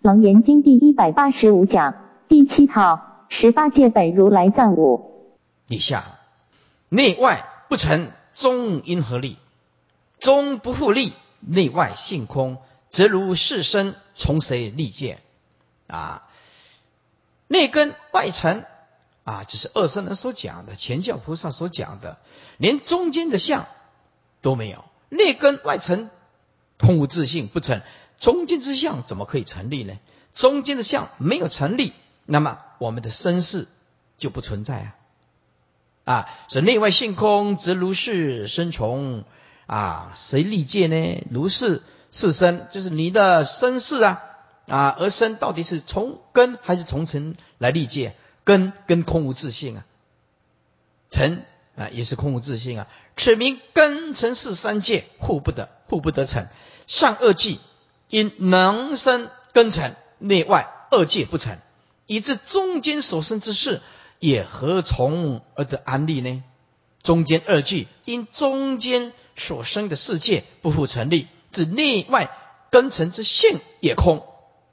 楞严经第一百八十五讲第七套十八界本如来藏五。以下内外不成，中因何立？中不复立，内外性空，则如是身从谁立界？啊，内根外尘啊，这是二圣人所讲的，前教菩萨所讲的，连中间的相都没有，内根外尘空无自性不成，中间之相怎么可以成立呢？中间的相没有成立，那么我们的身世就不存在啊！啊，是内外性空，则如是生从。啊，谁立界呢？如是是身，就是你的身世啊啊，而身到底是从根还是从尘来立界？根跟空无自性啊，尘啊也是空无自性啊。此名根尘是三界互不得，互不得成。善恶计因能生根尘，内外二界不成，以致中间所生之事也何从而得安立呢？中间二句因中间。所生的世界不复成立，指内外根尘之性也空。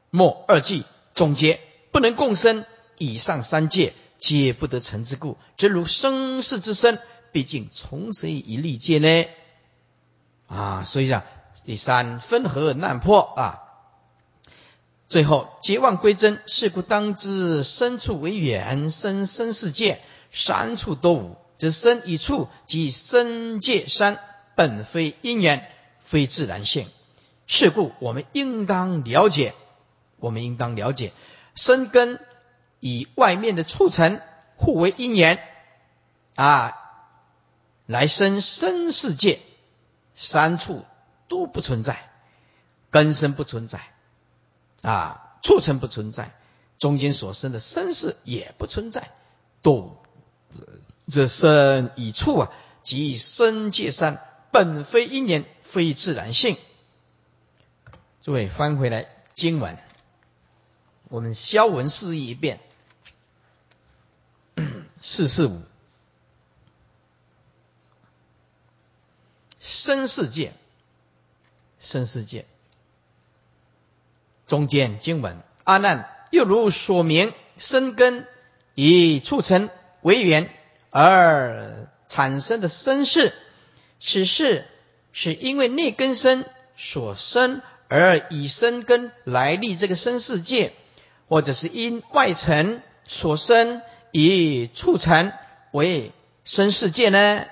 莫二句总结不能共生，以上三界皆不得成之故，则如生世之身，毕竟从谁以立界呢？啊，所以讲第三分合难破啊。最后结妄归真，是故当知身处为缘，生生世界三处都无，则身与处即身界三。本非因缘，非自然性。是故我们应当了解，我们应当了解，生根以外面的促成互为因缘啊，来生生世界，三处都不存在，根生不存在啊，畜生不存在，中间所生的生世也不存在，都这生以处啊，即生界三。本非因缘，非自然性。诸位翻回来经文，我们消文示意一遍。四四五，生世界，生世界中间经文，阿难又如所明，生根以促成为缘而产生的生世。此事是因为内根生所生而以生根来立这个生世界，或者是因外尘所生以促成为生世界呢？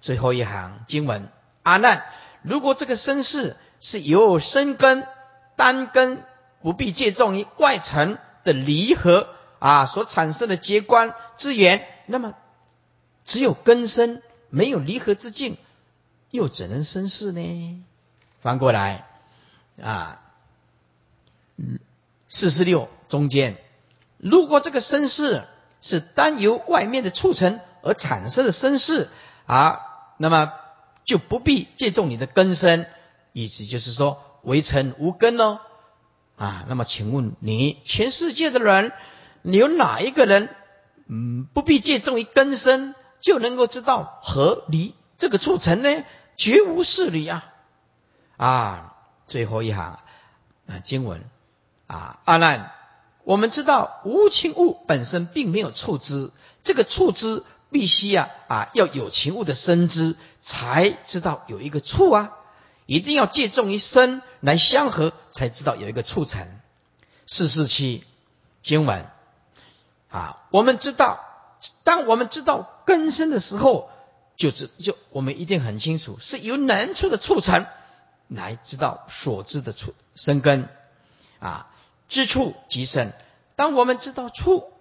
最后一行经文：阿难，如果这个生世是由生根单根不必借重于外尘的离合啊所产生的结观之缘，那么只有根生，没有离合之境。又怎能生事呢？翻过来啊，嗯四十六中间，如果这个生世是单由外面的促成而产生的生世啊，那么就不必借重你的根身，意思就是说为尘无根哦啊。那么请问你全世界的人，你有哪一个人嗯不必借重于根身就能够知道合离这个促成呢？绝无事理啊！啊，最后一行啊，经文啊，阿难，我们知道无情物本身并没有触之，这个触之必须啊啊要有情物的生知，才知道有一个处啊，一定要借重于生来相合，才知道有一个促成。四四七经文啊，我们知道，当我们知道根生的时候。就知就我们一定很清楚，是由难处的促成来知道所知的处生根啊，知处即生。当我们知道处，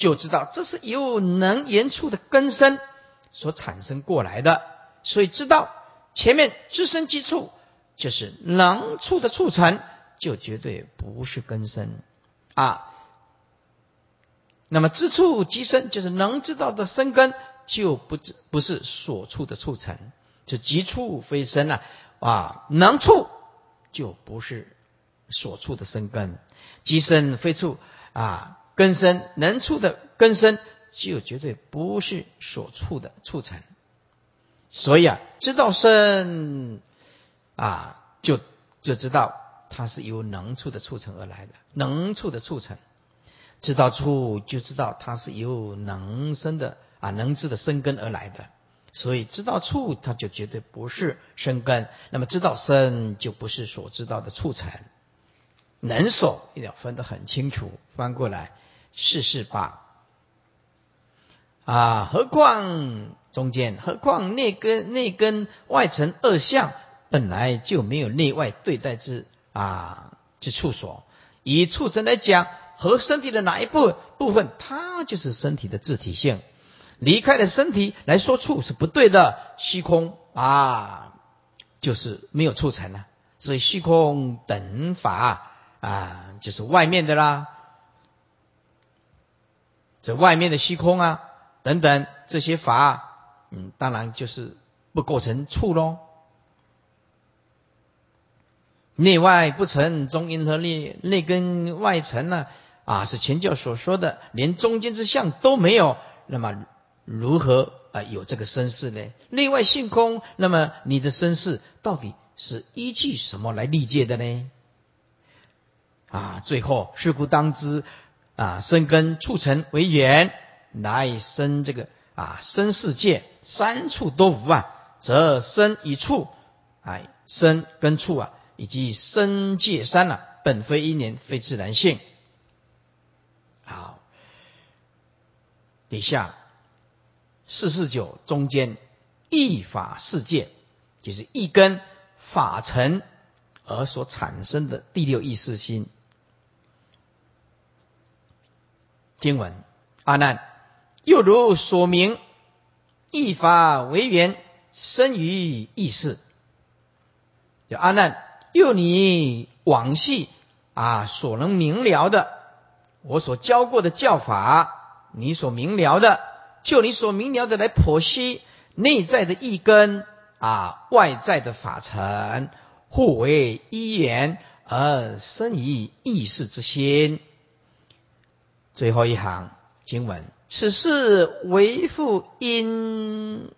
就知道这是由能言处的根生所产生过来的。所以知道前面知生即处，就是能处的促成，就绝对不是根生啊。那么知处即生，就是能知道的生根。就不不是所处的促成，就即处非生啊啊，能处就不是所处的生根，即生非处啊，根生能处的根生就绝对不是所处的促成，所以啊，知道生啊，就就知道它是由能处的促成而来的，能处的促成，知道处就知道它是由能生的啊，能知的生根而来的。所以知道处，它就绝对不是生根；那么知道生，就不是所知道的促成。能所一定要分得很清楚。翻过来，四四八啊，何况中间，何况内根内根外层二相本来就没有内外对待之啊之处所。以畜生来讲，和身体的哪一部部分，它就是身体的自体性。离开了身体来说处是不对的，虚空啊，就是没有促成了。所以虚空等法啊，就是外面的啦，这外面的虚空啊等等这些法，嗯，当然就是不构成处喽。内外不成，中阴和内内跟外成呢啊，是前教所说的，连中间之相都没有，那么。如何啊有这个身世呢？内外性空，那么你的身世到底是依据什么来立界的呢？啊，最后是故当知啊，生根促成为缘来生这个啊生世界三处都无啊，则生一处哎生根处啊以及生界三啊，本非因缘，非自然性。好，底下。四四九中间，一法世界，就是一根法尘而所产生的第六意识心。经文阿难，又如所明，一法为缘生于意识。有阿难，又你往昔啊所能明了的，我所教过的教法，你所明了的。就你所明了的来剖析内在的一根啊，外在的法尘，互为一缘而生于意识之心。最后一行经文：此事为复因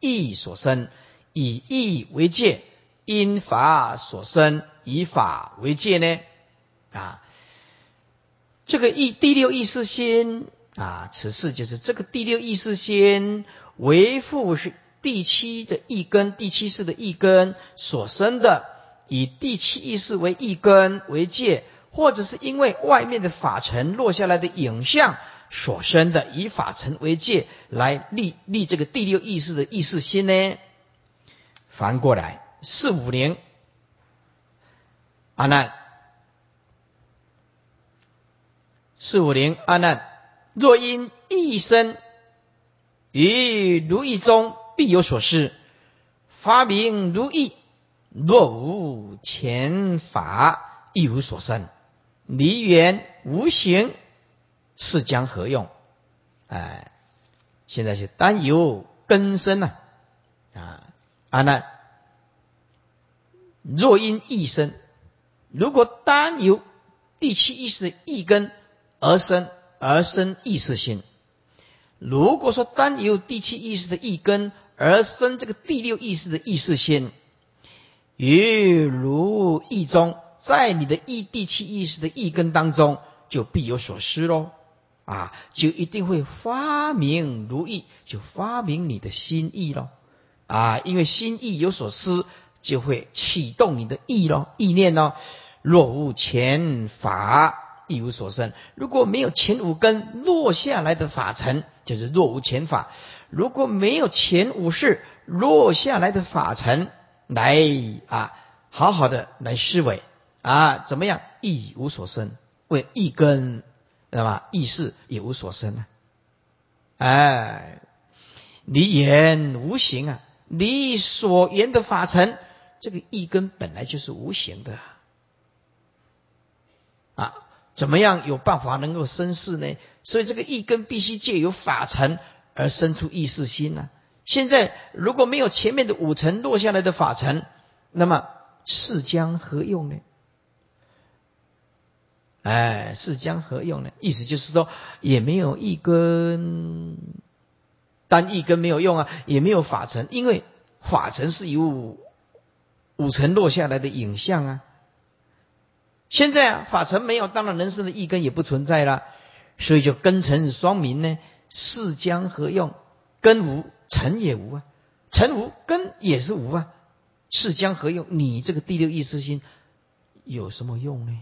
意所生，以意为界；因法所生，以法为界呢？啊，这个意第六意识心。啊，此事就是这个第六意识先为父是第七的一根，第七世的一根所生的，以第七意识为一根为界，或者是因为外面的法尘落下来的影像所生的，以法尘为界来立立这个第六意识的意识心呢？反过来，四五零，阿难，四五零，阿难。若因一生于如意中必有所失，发明如意；若无前法，亦无所生。离缘无形，是将何用？哎，现在是单由根生呐啊！阿难，若因一生，如果单由第七意识的一根而生。而生意识心。如果说单由第七意识的一根而生这个第六意识的意识心，于如意中，在你的意第七意识的一根当中，就必有所失喽。啊，就一定会发明如意，就发明你的心意喽。啊，因为心意有所失，就会启动你的意喽，意念喽。若无前法。亦无所生。如果没有前五根落下来的法尘，就是若无前法；如果没有前五世落下来的法尘来啊，好好的来思维啊，怎么样？亦无所生，为一根，知道吧？意识也无所生啊。哎，离言无形啊，离所言的法尘，这个一根本来就是无形的啊。怎么样有办法能够生事呢？所以这个意根必须借由法尘而生出意识心呢。现在如果没有前面的五层落下来的法尘，那么是将何用呢？哎，是将何用呢？意思就是说，也没有一根，单一根没有用啊，也没有法尘，因为法尘是由五五层落下来的影像啊。现在啊，法尘没有，当然人生的一根也不存在了，所以就根尘双明呢，是将何用？根无，尘也无啊，尘无，根也是无啊，是将何用？你这个第六意识心有什么用呢？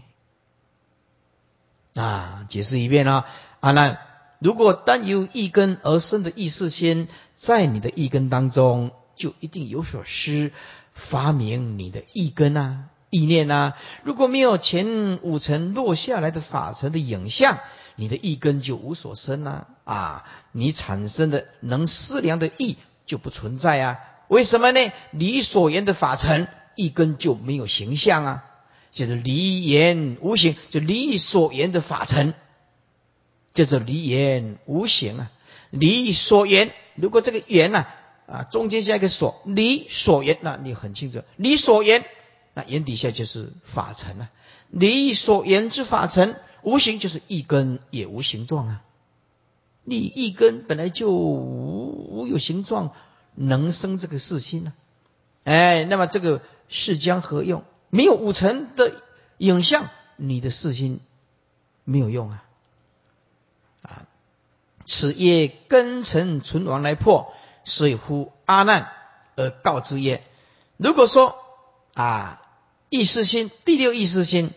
啊，解释一遍啊，阿难，如果单由一根而生的意识心，在你的一根当中，就一定有所失，发明你的一根啊。意念呐，如果没有前五层落下来的法尘的影像，你的意根就无所生呐啊！你产生的能思量的意就不存在啊？为什么呢？你所言的法尘一根就没有形象啊？就是离言无形，就离所言的法尘叫做离言无形啊！离所言，如果这个言呐啊中间加一个所，离所言，那你很清楚，离所言。那眼底下就是法尘啊，离所言之法尘，无形就是一根也无形状啊。你一根本来就无无有形状，能生这个世心呢？哎，那么这个世将何用？没有五尘的影像，你的四心没有用啊！啊，此业根尘存亡来破，所以呼阿难而告之曰：如果说啊。意识心，第六意识心，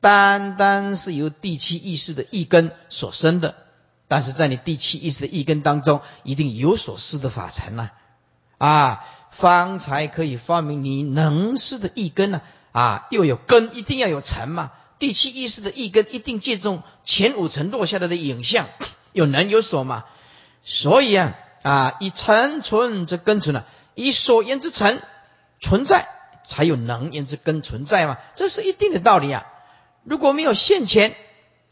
单单是由第七意识的一根所生的，但是在你第七意识的一根当中，一定有所施的法尘呐，啊，方才可以发明你能施的一根呢，啊又有根，一定要有尘嘛，第七意识的一根一定借重前五层落下来的影像，有能有所嘛，所以啊，啊，以尘存则根存了，以所言之尘存在。才有能言之根存在嘛，这是一定的道理啊！如果没有现前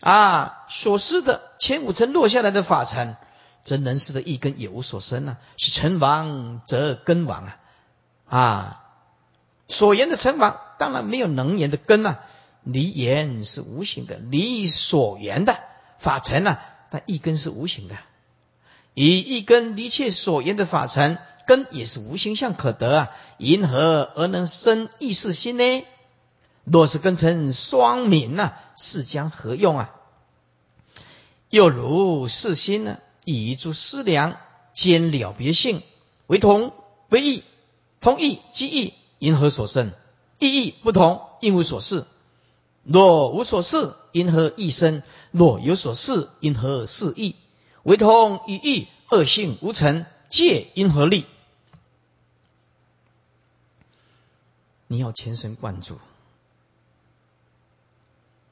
啊所施的前五层落下来的法尘，则能施的一根也无所生啊。是成亡则根亡啊！啊，所言的成法当然没有能言的根啊。离言是无形的，离所言的法尘呢，但一根是无形的，以一根离切所言的法尘。根也是无形相可得啊，因何而能生意识心呢？若是根成双明呐，是将何用啊？又如是心呢，以诸思量兼了别性，为同为异，同异即异，因何所生？异异不同，因无所事。若无所事，因何异生？若有所事，因何事异？为同与异，恶性无成，戒因何立？你要全神贯注，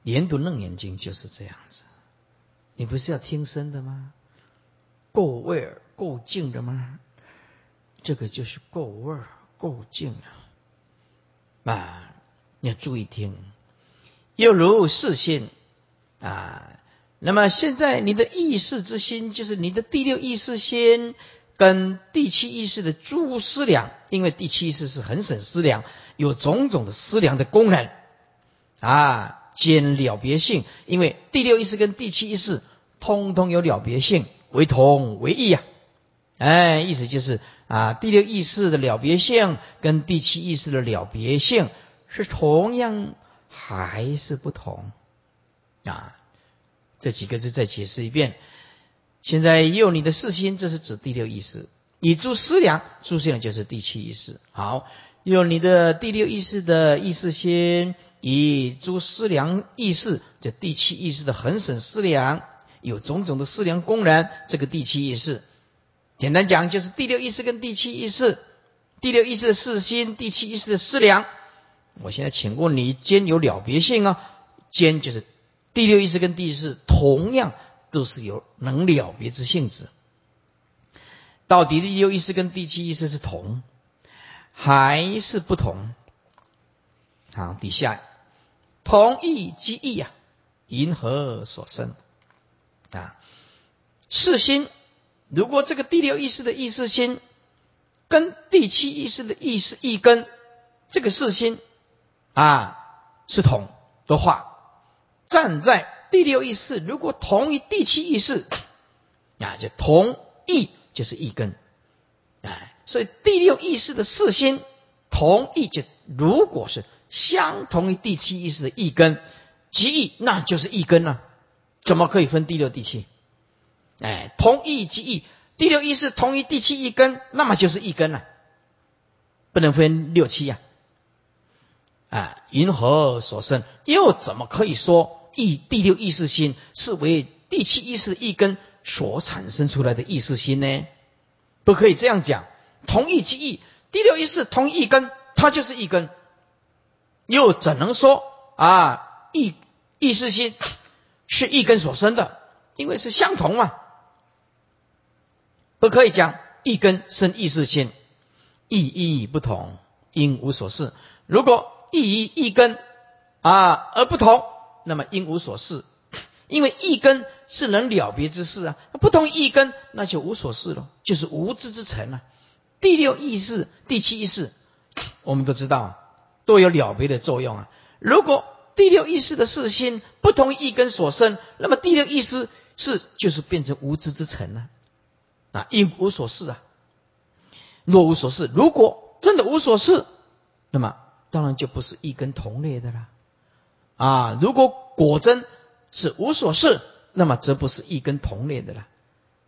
研读楞严经就是这样子。你不是要听声的吗？够味儿、够静的吗？这个就是够味儿、够静啊！啊，你要注意听。又如四心啊，那么现在你的意识之心，就是你的第六意识心。跟第七意识的诸思量，因为第七意识是很省思量，有种种的思量的功能啊，兼了别性。因为第六意识跟第七意识通通有了别性，为同为异啊。哎，意思就是啊，第六意识的了别性跟第七意识的了别性是同样还是不同啊？这几个字再解释一遍。现在有你的四心，这是指第六意识；以诸思量，诸思量就是第七意识。好，有你的第六意识的意识心，以诸思量意识，这第七意识的恒审思量，有种种的思量功能。这个第七意识，简单讲就是第六意识跟第七意识，第六意识的四心，第七意识的思量。我现在请问你，兼有了别性啊？兼就是第六意识跟第七意识同样。都是有能了别之性质。到底第六意识跟第七意识是同还是不同？好，底下同意即异呀，因何所生？啊，是心。如果这个第六意识的意识心跟第七意识的意识一根，这个四心啊是同的话，站在。第六意识如果同于第七意识，啊，就同意就是一根，哎，所以第六意识的四心同意就如果是相同于第七意识的一根，即异，那就是一根了。怎么可以分第六、第七？哎，同异即异，第六意识同一第七一根，那么就是一根了，不能分六七呀。啊，云何所生？又怎么可以说意第六意识心是为第七意识一根所产生出来的意识心呢？不可以这样讲。同一即异，第六意识同一根，它就是一根。又怎能说啊意意识心是一根所生的？因为是相同嘛。不可以讲一根生意识心，意义不同，因无所事。如果意义一根啊而不同，那么因无所事。因为一根是能了别之事啊，不同一根那就无所事了，就是无知之成啊。第六意识、第七意识，我们都知道都有了别的作用啊。如果第六意识的事心不同一根所生，那么第六意识是就是变成无知之成了。啊，因无所事啊，若无所事，如果真的无所事，那么当然就不是一根同类的啦。啊，如果果真是无所事，那么则不是一根同类的了。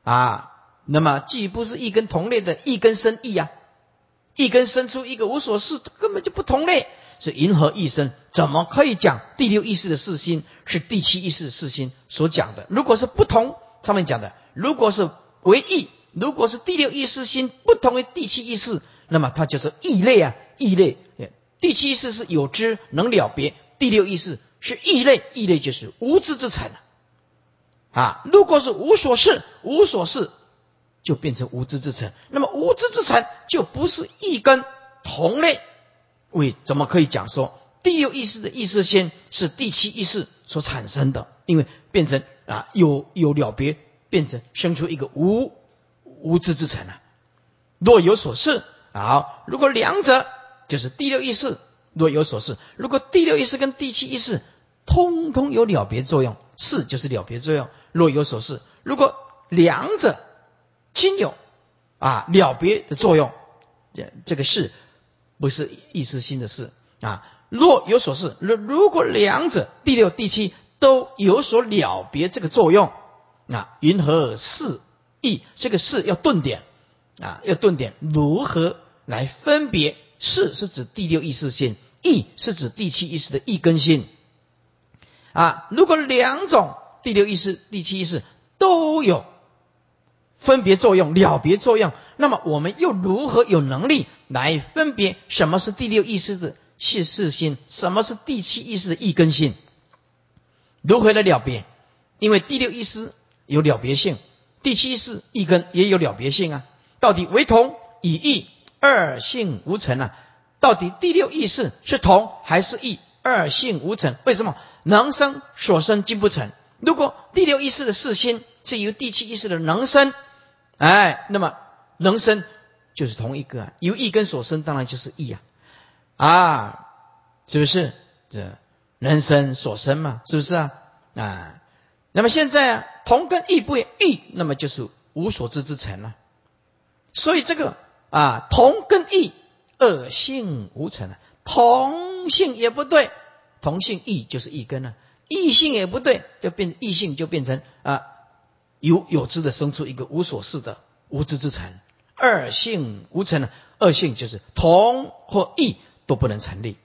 啊，那么既不是一根同类的，一根生异啊，一根生出一个无所事，根本就不同类，是银河一生，怎么可以讲第六意识的四心是第七意识的四心所讲的？如果是不同，上面讲的，如果是为异。如果是第六意识心不同于第七意识，那么它就是异类啊，异类。第七意识是有知能了别，第六意识是异类，异类就是无知之成啊。如果是无所事，无所事就变成无知之产，那么无知之产就不是一根同类。为怎么可以讲说第六意识的意识心是第七意识所产生的？因为变成啊有有了别，变成生出一个无。无知之成啊！若有所事，好，如果两者就是第六意识，若有所事，如果第六意识跟第七意识通通有了别作用，是就是了别作用。若有所事，如果两者亲有啊了别的作用，这这个事不是意识心的事啊。若有所事，如如果两者第六、第七都有所了别这个作用，那云何事？意这个是要顿点啊，要顿点，如何来分别？是是指第六意识心，意是指第七意识的意根性啊。如果两种第六意识、第七意识都有分别作用、了别作用，那么我们又如何有能力来分别什么是第六意识的气势心，什么是第七意识的意根性？如何来了别？因为第六意识有了别性。第七世一根也有了别性啊，到底为同以异，二性无成啊？到底第六意识是同还是异？二性无成，为什么能生所生尽不成？如果第六意识的四心是由第七意识的能生，哎，那么能生就是同一个啊，由一根所生，当然就是异啊，啊，是不是？这人生所生嘛，是不是啊？啊。那么现在啊，同根异不异，那么就是无所知之成了。所以这个啊，同根异，二性无成啊。同性也不对，同性异就是异根了。异性也不对，就变异性就变成啊有有知的生出一个无所事的无知之成。二性无成呢？二性就是同或异都不能成立，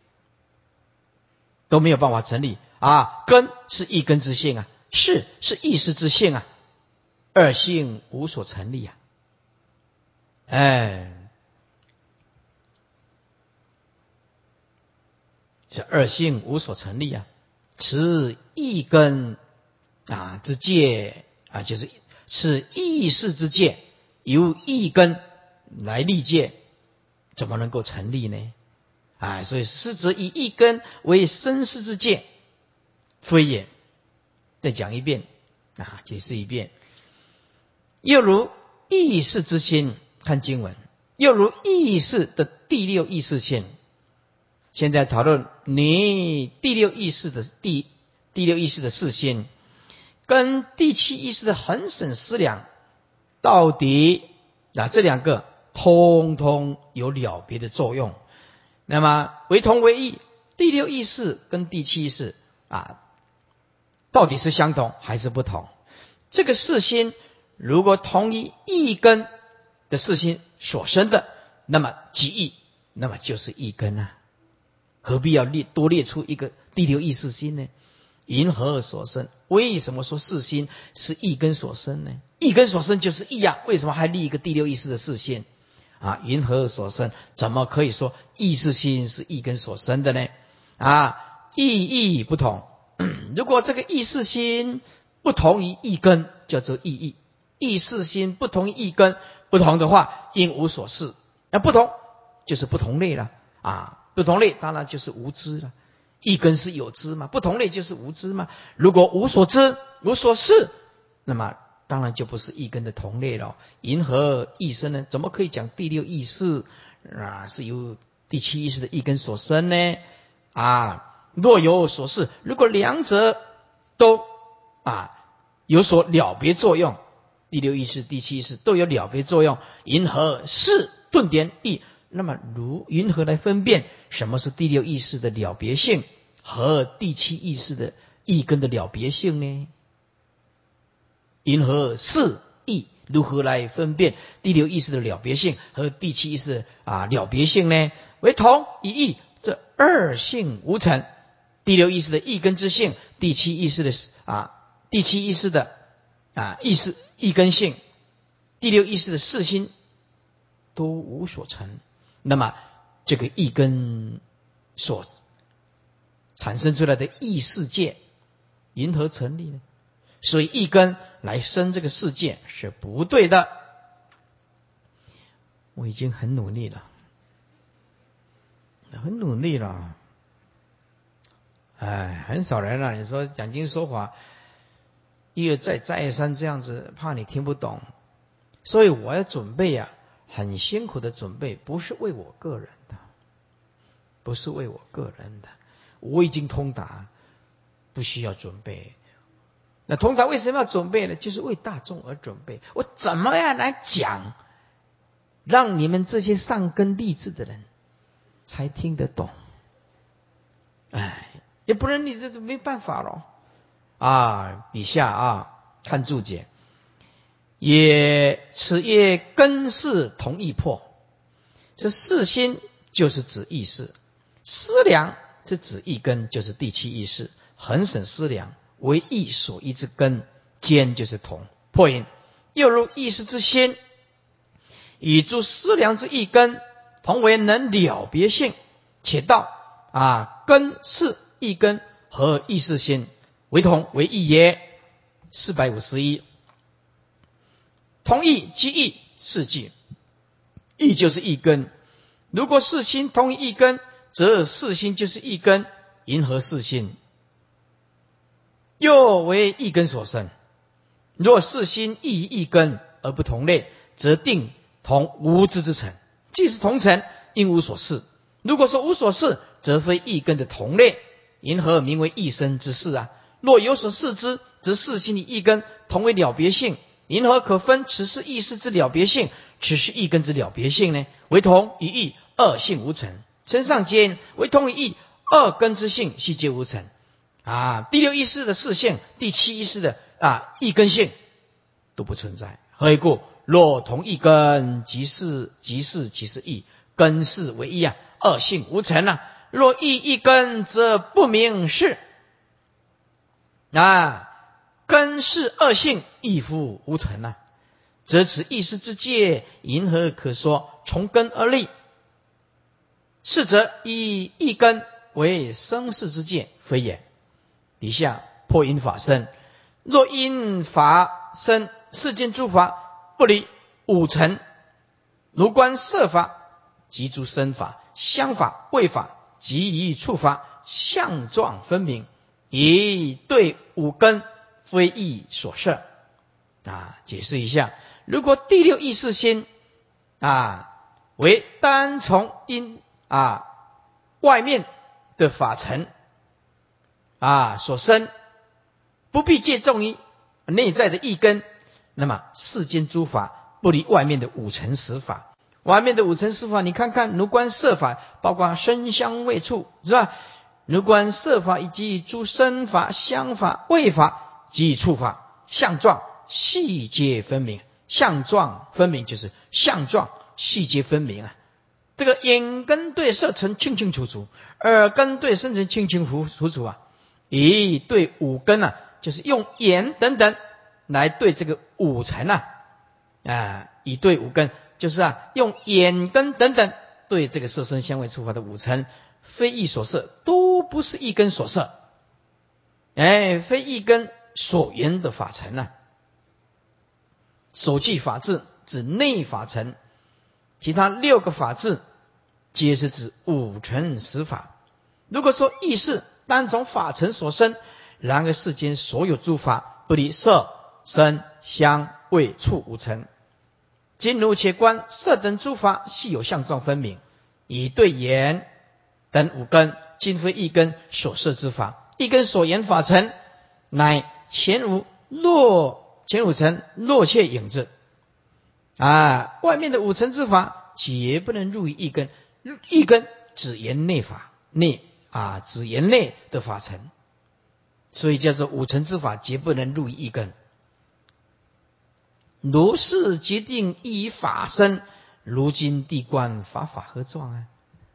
都没有办法成立啊。根是一根之性啊。是是意识之性啊，二性无所成立啊，哎，是二性无所成立啊，此一根啊之界啊，就是是意识之界，由一根来立界，怎么能够成立呢？啊，所以是则以一根为生死之界，非也。再讲一遍啊，解释一遍。又如意识之心，看经文；又如意识的第六意识线。现在讨论你第六意识的第第六意识的视线，跟第七意识的恒省思量，到底啊这两个通通有了别的作用。那么为同为异，第六意识跟第七意识啊。到底是相同还是不同？这个四心如果同一一根的四心所生的，那么即意，那么就是一根啊。何必要列多列出一个第六意识心呢？云何而所生？为什么说四心是一根所生呢？一根所生就是意啊，为什么还立一个第六意识的四心？啊，云何而所生？怎么可以说意识心是一根所生的呢？啊，意义不同。如果这个意识心不同于一根，叫做意义；意识心不同于一根，不同的话，应无所事。那不同就是不同类了啊。不同类当然就是无知了，一根是有知嘛，不同类就是无知嘛。如果无所知、无所事，那么当然就不是一根的同类了。银河一生呢？怎么可以讲第六意识啊？是由第七意识的一根所生呢？啊，若有所事，如果两者都啊有所了别作用，第六意识、第七意识都有了别作用，银河是顿点意。那么，如云何来分辨什么是第六意识的了别性和第七意识的意根的了别性呢？云何是意？如何来分辨第六意识的了别性和第七意识的啊了别性呢？为同一意，这二性无成。第六意识的一根之性，第七意识的啊第七意识的啊意识一根性，第六意识的四心都无所成。那么，这个一根所产生出来的异世界，因何成立呢？所以一根来生这个世界是不对的。我已经很努力了，很努力了。哎，很少人了。你说讲经说法，一而再再而三这样子，怕你听不懂，所以我要准备呀。很辛苦的准备，不是为我个人的，不是为我个人的。我已经通达，不需要准备。那通达为什么要准备呢？就是为大众而准备。我怎么样来讲，让你们这些上根立志的人才听得懂？哎，也不然你这是没办法了。啊，底下啊，看注解。也此业根是同意破，这四心就是指意识，思量是指一根，就是第七意识。恒审思量为意所依之根，兼就是同破音。又如意识之心，以诸思量之意根，同为能了别性，且道啊根是一根和意识心为同为异耶。四百五十一。同意即义，是句义就是一根。如果四心同一根，则四心就是一根。银河四心又为一根所生。若四心异一根而不同类，则定同无知之成。既是同尘，应无所事。如果说无所事，则非一根的同类。银河名为一生之事啊。若有所事之，则四心的一根同为了别性。因何可分此是意识之了别性，此是意根之了别性呢？为同一义，二性无成。称上间为同一义，二根之性悉皆无成。啊，第六意识的四性，第七意识的啊一根性都不存在。何以故？若同一根，即是即是即是义，根是为一啊，二性无成啊。若异一根，则不明是啊。根是恶性，亦复无存呐，则此意识之界，银何可说从根而立？是则以一根为生世之界，非也。底下破因法生，若因法生，世间诸法不离五尘，如观色法及诸身法、相法、味法即以触发，相状分明，以对五根。非意所设啊！解释一下，如果第六意识心啊为单从因啊外面的法尘啊所生，不必借重于内在的一根，那么世间诸法不离外面的五尘十法。外面的五尘十法，你看看如观色法，包括声香味触，是吧？如观色法以及诸身法、香法、味法及触法相状细节分明，相状分明就是相状细节分明啊。这个眼根对色尘清清楚楚，耳根对声尘清清楚楚啊。咦，对五根啊，就是用眼等等来对这个五尘啊，啊，以对五根，就是啊，用眼根等等对这个色身香味触法的五尘，非意所摄，都不是一根所摄，哎，非一根所缘的法尘呐。所记法智指内法尘，其他六个法字皆是指五尘十法。如果说意识单从法尘所生，然而世间所有诸法不离色、声、香、味、触五尘。今如且观色等诸法，系有相状分明，以对言等五根，今非一根所摄之法，一根所言法尘，乃前无落前五尘落切影子啊！外面的五尘之法，皆不能入于一根，一根只言内法内啊，只言内的法尘，所以叫做五尘之法，皆不能入于一根。如是决定依法身，如今地观法法何状啊？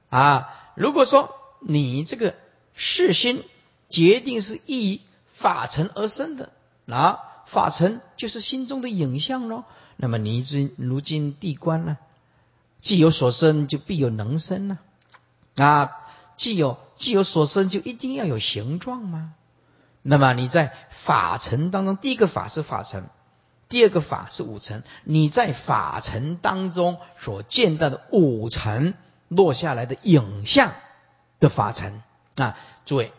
啊，如果说你这个世心决定是依法尘而生的，那法尘就是心中的影像喽。那么你今如今地观呢？既有所生，就必有能生呢？啊，既有既有所生，就一定要有形状吗？那么你在法尘当中，第一个法是法尘。第二个法是五尘，你在法尘当中所见到的五尘落下来的影像的法尘啊，诸位，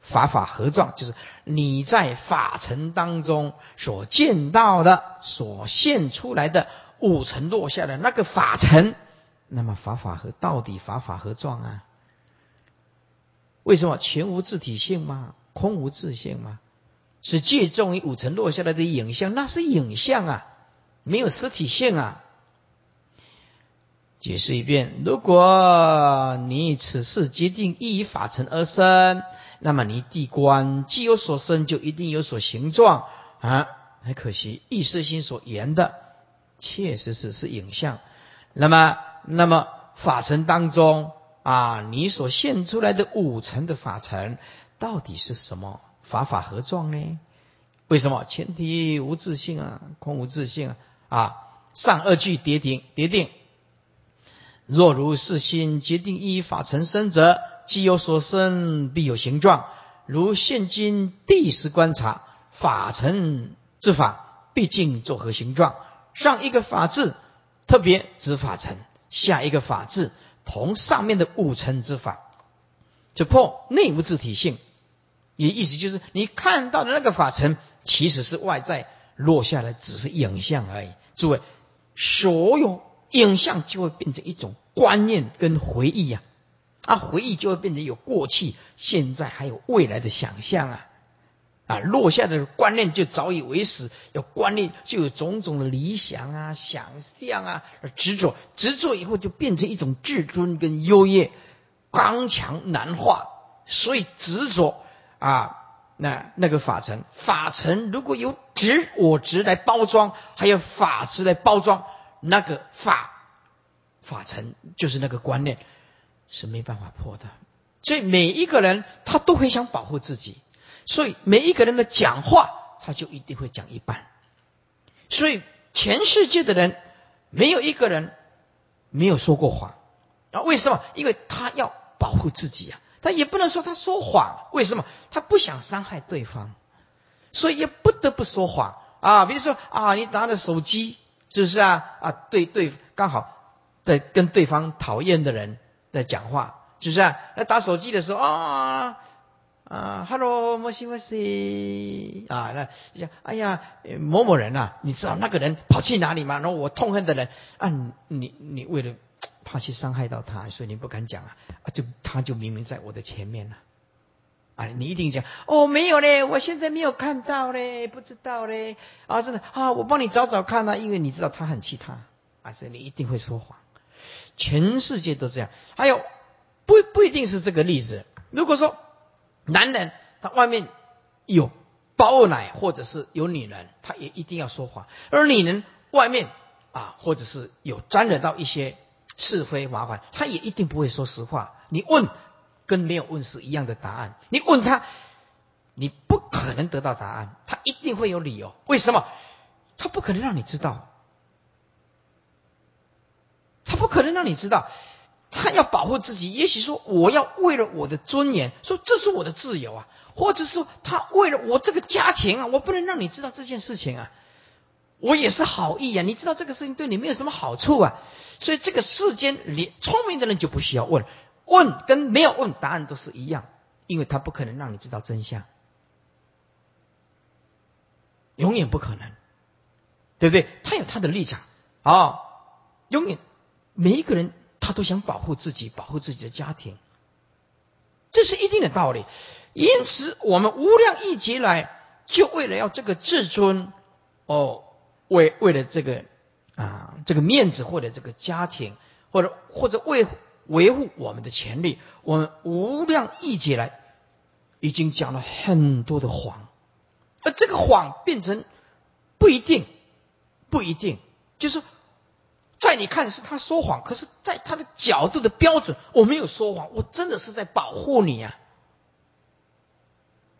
法法合状，就是你在法尘当中所见到的、所现出来的五尘落下的那个法尘，那么法法合到底法法合状啊？为什么全无自体性吗？空无自性吗？是借重于五尘落下来的影像，那是影像啊，没有实体性啊。解释一遍：如果你此事决定依法尘而生，那么你地观既有所生，就一定有所形状啊。很可惜，意识心所言的确实是是影像。那么，那么法尘当中啊，你所现出来的五尘的法尘到底是什么？法法合状呢？为什么？前提无自性啊，空无自性啊！啊，上二句叠定叠定。若如是心决定依法成身者，既有所生，必有形状。如现今地时观察法成之法，毕竟作何形状？上一个法字特别指法成，下一个法字同上面的五成之法，就破内无自体性。也意思就是，你看到的那个法尘，其实是外在落下来，只是影像而已。诸位，所有影像就会变成一种观念跟回忆呀，啊，回忆就会变成有过去、现在还有未来的想象啊，啊，落下的观念就早已为死，有观念就有种种的理想啊、想象啊、执着，执着以后就变成一种至尊跟优越、刚强难化，所以执着。啊，那那个法尘，法尘如果有执我执来包装，还有法执来包装，那个法法尘就是那个观念是没办法破的。所以每一个人他都会想保护自己，所以每一个人的讲话他就一定会讲一半。所以全世界的人没有一个人没有说过谎啊？为什么？因为他要保护自己啊。他也不能说他说谎，为什么？他不想伤害对方，所以也不得不说谎啊。比如说啊，你拿着手机，是不是啊？啊，对对，刚好在跟对方讨厌的人在讲话，是不是啊？那打手机的时候啊啊，Hello，莫西莫西啊，那讲哎呀，某某人啊，你知道那个人跑去哪里吗？然后我痛恨的人啊，你你为了。怕去伤害到他，所以你不敢讲啊！就他就明明在我的前面了，啊，你一定讲哦，没有嘞，我现在没有看到嘞，不知道嘞，啊，真的啊，我帮你找找看啊，因为你知道他很气他，啊，所以你一定会说谎。全世界都这样，还有不不一定是这个例子。如果说男人他外面有包奶或者是有女人，他也一定要说谎；而女人外面啊，或者是有沾惹到一些是非麻烦，他也一定不会说实话。你问跟没有问是一样的答案。你问他，你不可能得到答案，他一定会有理由。为什么？他不可能让你知道。他不可能让你知道，他要保护自己。也许说，我要为了我的尊严，说这是我的自由啊，或者说他为了我这个家庭啊，我不能让你知道这件事情啊。我也是好意啊，你知道这个事情对你没有什么好处啊。所以这个世间，连聪明的人就不需要问，问跟没有问答案都是一样，因为他不可能让你知道真相，永远不可能，对不对？他有他的立场啊，永远。每一个人他都想保护自己，保护自己的家庭，这是一定的道理。因此，我们无量亿劫来，就为了要这个至尊，哦，为为了这个啊这个面子，或者这个家庭，或者或者为维护我们的权利，我们无量亿劫来已经讲了很多的谎，而这个谎变成不一定，不一定，就是。在你看是他说谎，可是，在他的角度的标准，我没有说谎，我真的是在保护你啊！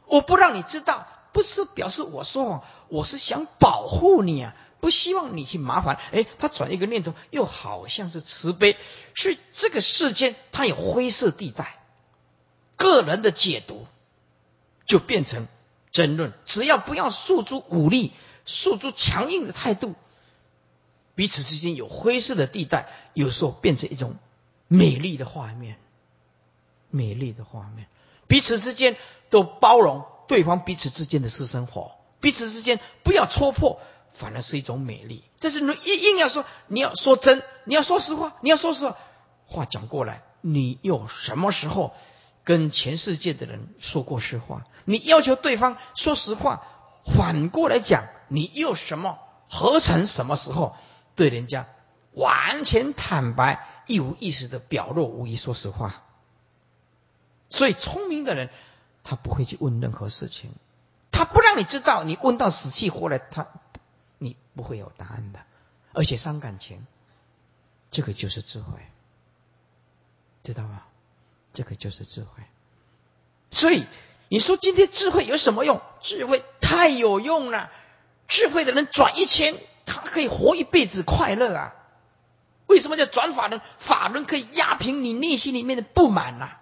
我不让你知道，不是表示我说谎，我是想保护你啊，不希望你去麻烦。哎，他转一个念头，又好像是慈悲，所以这个世间它有灰色地带，个人的解读就变成争论，只要不要诉诸武力，诉诸强硬的态度。彼此之间有灰色的地带，有时候变成一种美丽的画面。美丽的画面，彼此之间都包容对方彼此之间的私生活，彼此之间不要戳破，反而是一种美丽。这是你硬硬要说，你要说真，你要说实话，你要说实话。话讲过来，你又什么时候跟全世界的人说过实话？你要求对方说实话，反过来讲，你又什么？何曾什么时候？对人家完全坦白，一无一实的表露无遗，说实话。所以聪明的人，他不会去问任何事情，他不让你知道，你问到死气活来，他你不会有答案的，而且伤感情。这个就是智慧，知道吗？这个就是智慧。所以你说今天智慧有什么用？智慧太有用了，智慧的人转一圈。他可以活一辈子快乐啊？为什么叫转法轮？法轮可以压平你内心里面的不满呐，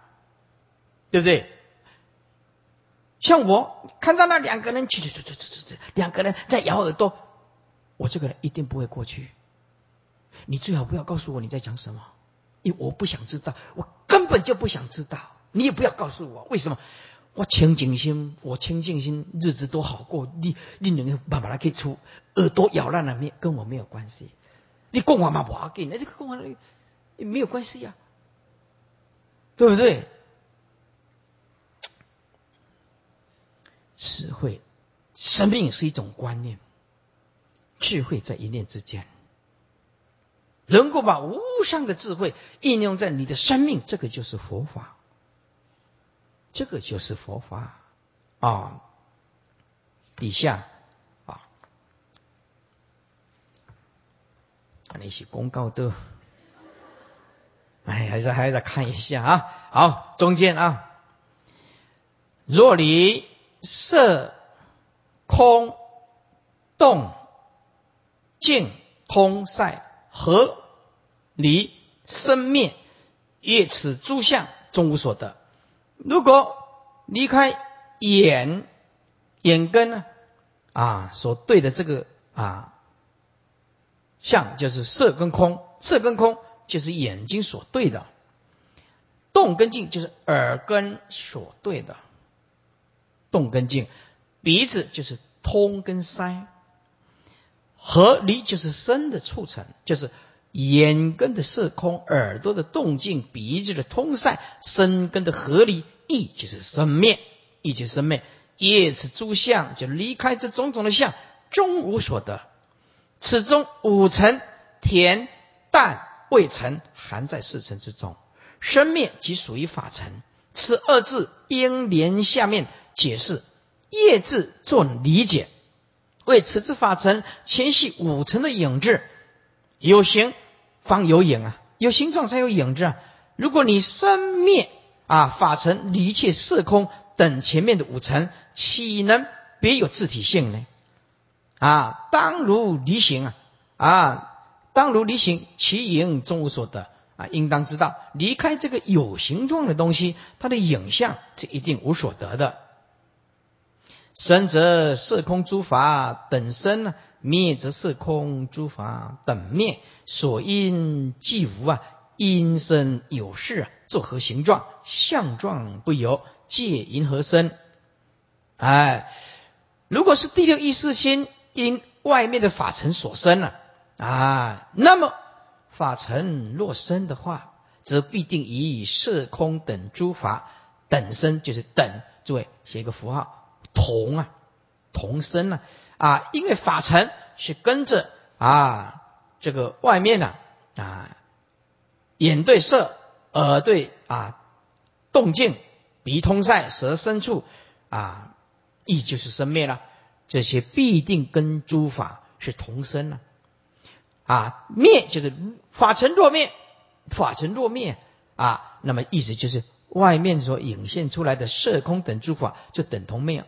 对不对？像我看到那两个人，去去去去去去，两个人在咬耳朵，我这个人一定不会过去。你最好不要告诉我你在讲什么，因为我不想知道，我根本就不想知道。你也不要告诉我为什么。我清净心，我清净心，日子都好过。你你两个慢慢来可以出耳朵咬烂了没？跟我没有关系。你跟我嘛不要紧，那就跟我没有关系呀，对不对？智慧，生命是一种观念，智慧在一念之间，能够把无上的智慧应用在你的生命，这个就是佛法。这个就是佛法啊！底下啊，那些公告的，哎，还是还是看一下啊。好，中间啊，若离色空动静通塞合离生灭，业此诸相，终无所得。如果离开眼眼根呢？啊，所对的这个啊相就是色跟空，色跟空就是眼睛所对的，动跟静就是耳根所对的，动跟静，鼻子就是通跟塞，合离就是身的促成，就是。眼根的色空，耳朵的动静，鼻子的通塞，身根的合离，意就是生灭，意就是生灭。叶此诸相，就离开这种种的相，终无所得。此中五尘田淡未尘，含在四尘之中。生灭即属于法尘，此二字应连下面解释，业字做理解。为此之法尘，前系五层的影质，有形方有影啊，有形状才有影质啊。如果你生灭啊法尘离切色空等前面的五层，岂能别有自体性呢？啊，当如离形啊啊，当如离形，其影终无所得啊。应当知道，离开这个有形状的东西，它的影像是一定无所得的。生则色空诸法等生，灭则色空诸法等灭。所因既无啊，因生有事啊，作何形状？相状不由，借因何生？哎，如果是第六意识心因外面的法尘所生了啊，那么法尘若生的话，则必定以色空等诸法等生，就是等。诸位写一个符号。同啊，同生啊，啊，因为法尘是跟着啊这个外面呢啊，眼对色，耳对啊动静，鼻通塞，舌深处啊，意就是生灭了。这些必定跟诸法是同生呢啊，灭就是法尘若灭，法尘若灭啊，那么意思就是外面所引现出来的色空等诸法就等同灭。啊，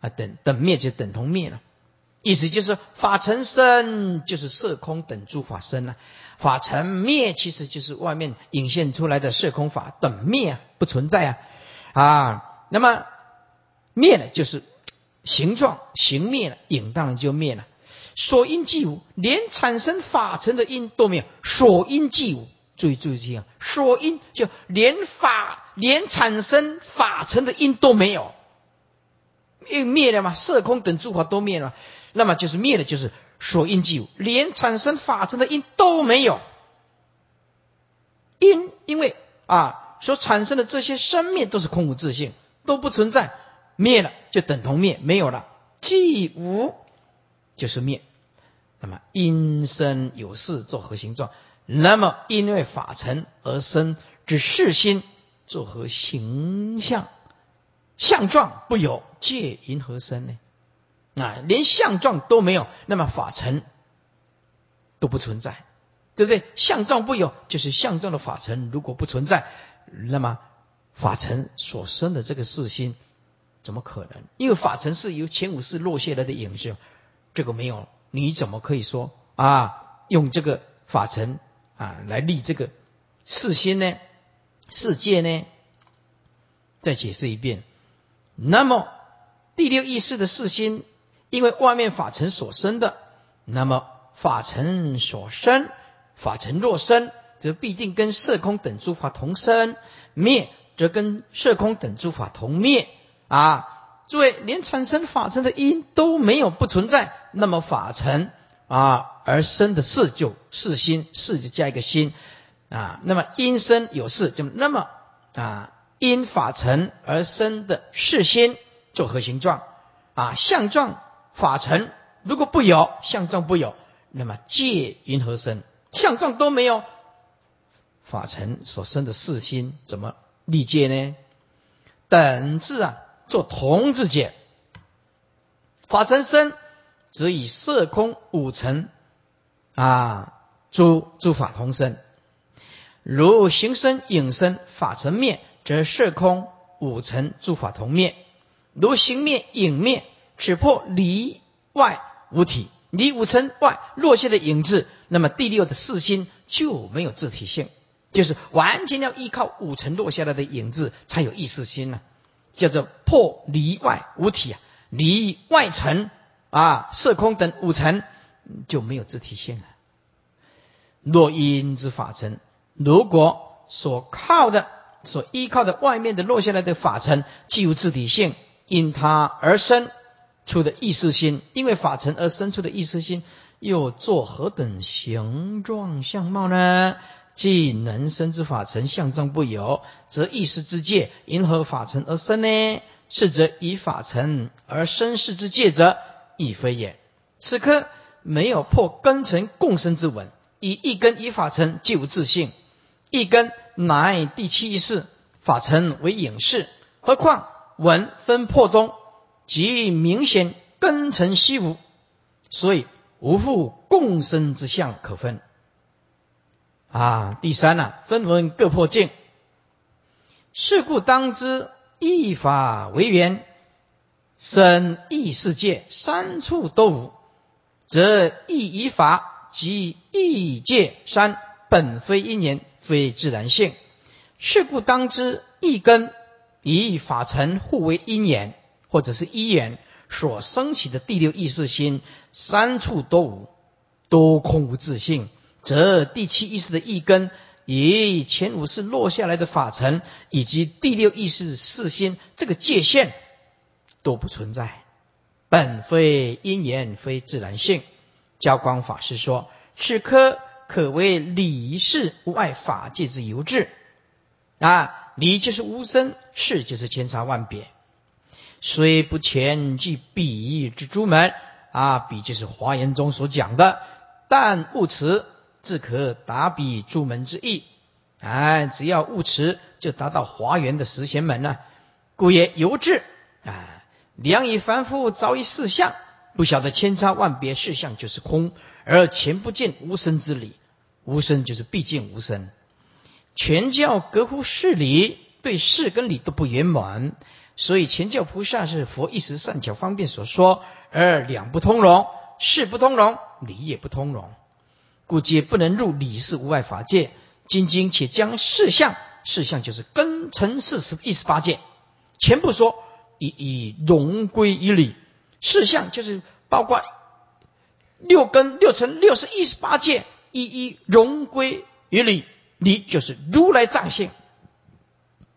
啊等等灭就等同灭了，意思就是法尘生就是色空等诸法生了，法尘灭其实就是外面引现出来的色空法等灭啊不存在啊。啊，那么灭了就是形状形灭了，影当然就灭了，所因即无，连产生法尘的因都没有，所因即无，注意注意这样，所因就连法连产生法尘的因都没有。因灭了嘛，色空等诸法都灭了，那么就是灭了，就是所因即无，连产生法尘的因都没有。因因为啊，所产生的这些生灭都是空无自性，都不存在，灭了就等同灭，没有了，即无就是灭。那么因生有事作何形状？那么因为法尘而生之事心作何形象？相状不有，借因何生呢？啊，连相状都没有，那么法尘都不存在，对不对？相状不有，就是相状的法尘如果不存在，那么法尘所生的这个世心怎么可能？因为法尘是由前五世落下来的影像，这个没有，你怎么可以说啊？用这个法尘啊来立这个世心呢？世界呢？再解释一遍。那么第六意识的四心，因为外面法尘所生的，那么法尘所生，法尘若生，则必定跟色空等诸法同生；灭，则跟色空等诸法同灭。啊，诸位，连产生法尘的因都没有，不存在，那么法尘啊而生的四就四心，四就加一个心啊，那么因生有事，就那么啊。因法尘而生的事心作何形状？啊，相状法尘如果不有，相状不有，那么借因何生？相状都没有，法尘所生的事心怎么立界呢？等字啊，做同字解。法尘生，则以色空五尘啊，诸诸法同生。如形生影生，法尘灭。则色空五尘诸法同灭，如形灭影灭，只破离外无体，离五尘外落下的影子，那么第六的四心就没有自体性，就是完全要依靠五尘落下来的影子才有意识心呢，叫做破离外无体啊，离外尘啊色空等五尘就没有自体性了。若因之法尘，如果所靠的。所依靠的外面的落下来的法尘，既无自体性，因它而生出的意识心，因为法尘而生出的意识心，又作何等形状相貌呢？既能生之法尘相状不有，则意识之界因何法尘而生呢？是则以法尘而生世之界者，亦非也。此刻没有破根尘共生之文，以一根以法尘，既无自性。一根乃第七意识，法尘为影视，何况文分破中，即明显根尘虚无，所以无复共生之相可分。啊，第三呢，分文各破境，是故当知一法为缘，生异世界三处都无，则异一法即异界三本非因缘，非自然性。是故当知一根以法尘互为因缘，或者是一缘所升起的第六意识心，三处都无，都空无自性，则第七意识的一根以前五世落下来的法尘，以及第六意识四心这个界限都不存在，本非因缘，非自然性。教光法师说：“此科可谓理事无碍法界之由智。”啊，理就是无声，事就是千差万别，虽不全具比喻之诸门啊，比就是华严中所讲的，但悟持自可达彼诸门之意。哎，只要悟持，就达到华严的实贤门了。故曰由智啊，良以凡夫早已四相，不晓得千差万别事相就是空，而前不见无声之理，无声就是毕竟无声。全教隔乎事理，对事跟理都不圆满，所以全教菩萨是佛一时善巧方便所说，而两不通融，事不通融，理也不通融，故皆不能入理事无碍法界。今经且将事相，事相就是根尘四十一十八界，全部说以以融归于理。事相就是包括六根六尘六十一十八界，一一融归于理。理就是如来藏性，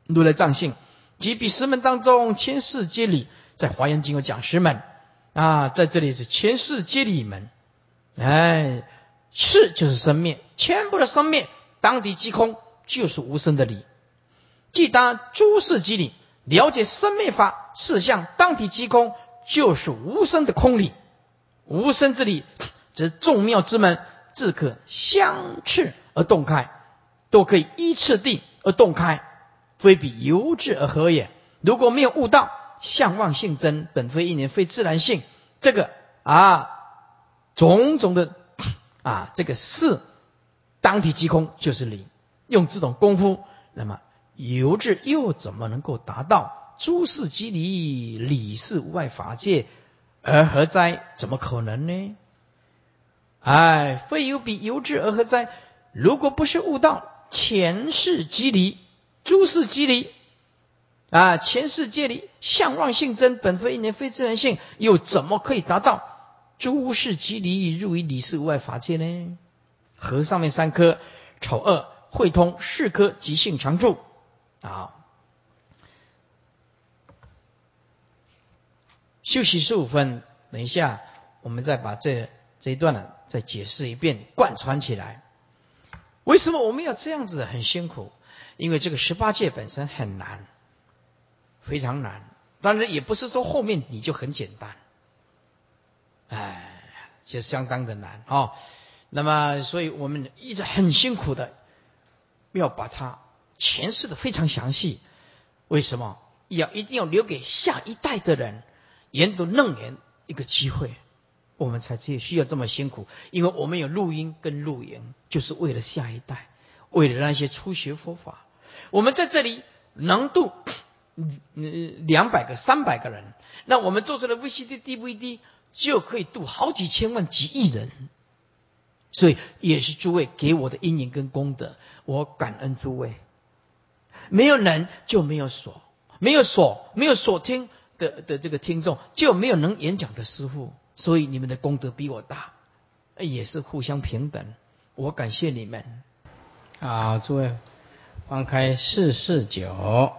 如来藏性，即比十门当中千世皆理，在华严经有讲十门啊，在这里是千世皆理门，哎，是就是生灭，全部的生灭当地即空，就是无生的理。既当诸世即理，了解生灭法事相当体即空，就是无声的空理。无声之理，则众妙之门自可相斥而洞开。都可以依次第而洞开，非比由智而合也。如果没有悟道，相忘性真，本非一年，非自然性。这个啊，种种的 啊，这个事当体即空，就是理。用这种功夫，那么由智又怎么能够达到诸事即理，理事无碍法界，而何哉？怎么可能呢？哎，非有比由之而何哉？如果不是悟道。前世即离，诸事即离啊！前世皆离，相妄性真，本非一年，非自然性，又怎么可以达到诸事即离，入于理事无碍法界呢？和上面三颗丑恶会通四颗即性常住啊！休息十五分，等一下我们再把这这一段呢再解释一遍，贯穿起来。为什么我们要这样子很辛苦？因为这个十八界本身很难，非常难。当然也不是说后面你就很简单，哎，就相当的难哦。那么，所以我们一直很辛苦的要把它诠释的非常详细。为什么？要一定要留给下一代的人研读楞严一个机会。我们才需需要这么辛苦，因为我们有录音跟录影，就是为了下一代，为了那些初学佛法。我们在这里能度嗯两百个、三百个人，那我们做出来 VCD、DVD 就可以度好几千万、几亿人。所以也是诸位给我的因缘跟功德，我感恩诸位。没有人就没有所，没有所，没有所听的的这个听众，就没有能演讲的师傅。所以你们的功德比我大，也是互相平等。我感谢你们。好，诸位翻开四四九，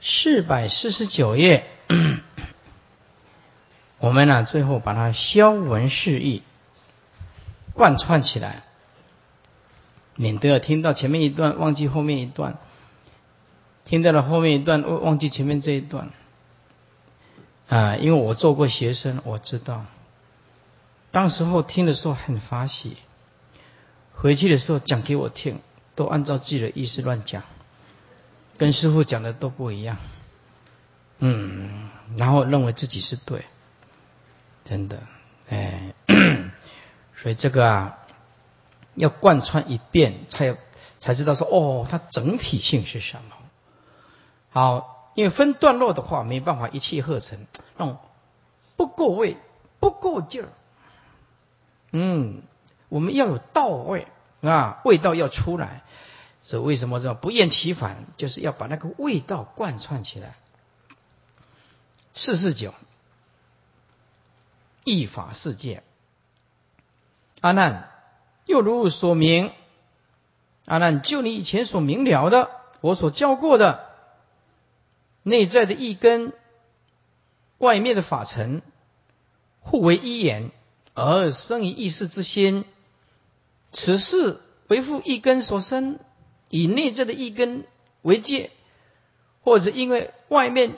四百四十九页，我们呢最后把它消文释义，贯穿起来，免得听到前面一段忘记后面一段，听到了后面一段忘忘记前面这一段。啊，因为我做过学生，我知道，当时候听的时候很发喜。回去的时候讲给我听，都按照自己的意思乱讲，跟师傅讲的都不一样。嗯，然后认为自己是对，真的，哎，所以这个啊，要贯穿一遍，才才知道说哦，它整体性是什么。好，因为分段落的话，没办法一气呵成，种不够位，不够劲儿。嗯，我们要有到位啊，味道要出来。所以为什么说不厌其烦，就是要把那个味道贯穿起来。四四九，一法世界。阿难，又如所明，阿难就你以前所明了的，我所教过的，内在的一根，外面的法尘，互为一眼，而生于意识之心。此事为复一根所生，以内在的一根为界，或者因为外面。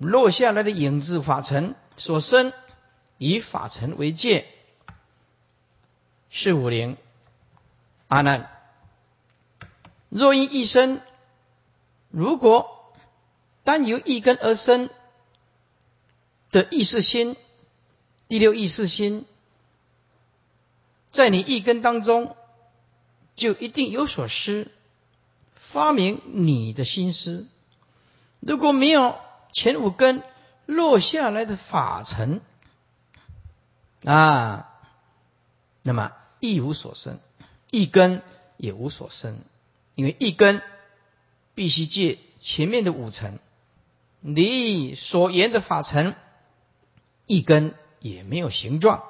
落下来的影子法尘所生，以法尘为界。四五零，阿难，若因一生，如果单由一根而生的意识心，第六意识心，在你一根当中，就一定有所失，发明你的心思。如果没有。前五根落下来的法尘啊，那么一无所生，一根也无所生，因为一根必须借前面的五层，你所言的法尘，一根也没有形状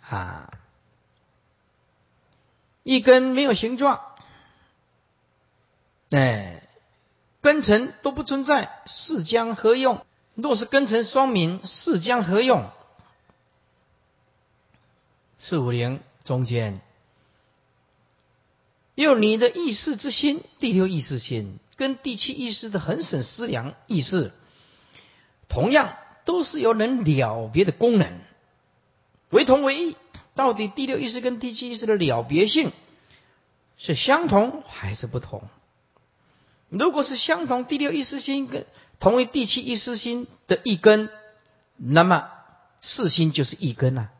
啊，一根没有形状，哎。根尘都不存在，是将何用？若是根尘双明，是将何用？四五零中间，就你的意识之心，第六意识心跟第七意识的恒审思量意识，同样都是有能了别的功能，为同为异。到底第六意识跟第七意识的了别性是相同还是不同？如果是相同第六意识心跟同为第七意识心的一根，那么四心就是一根啊。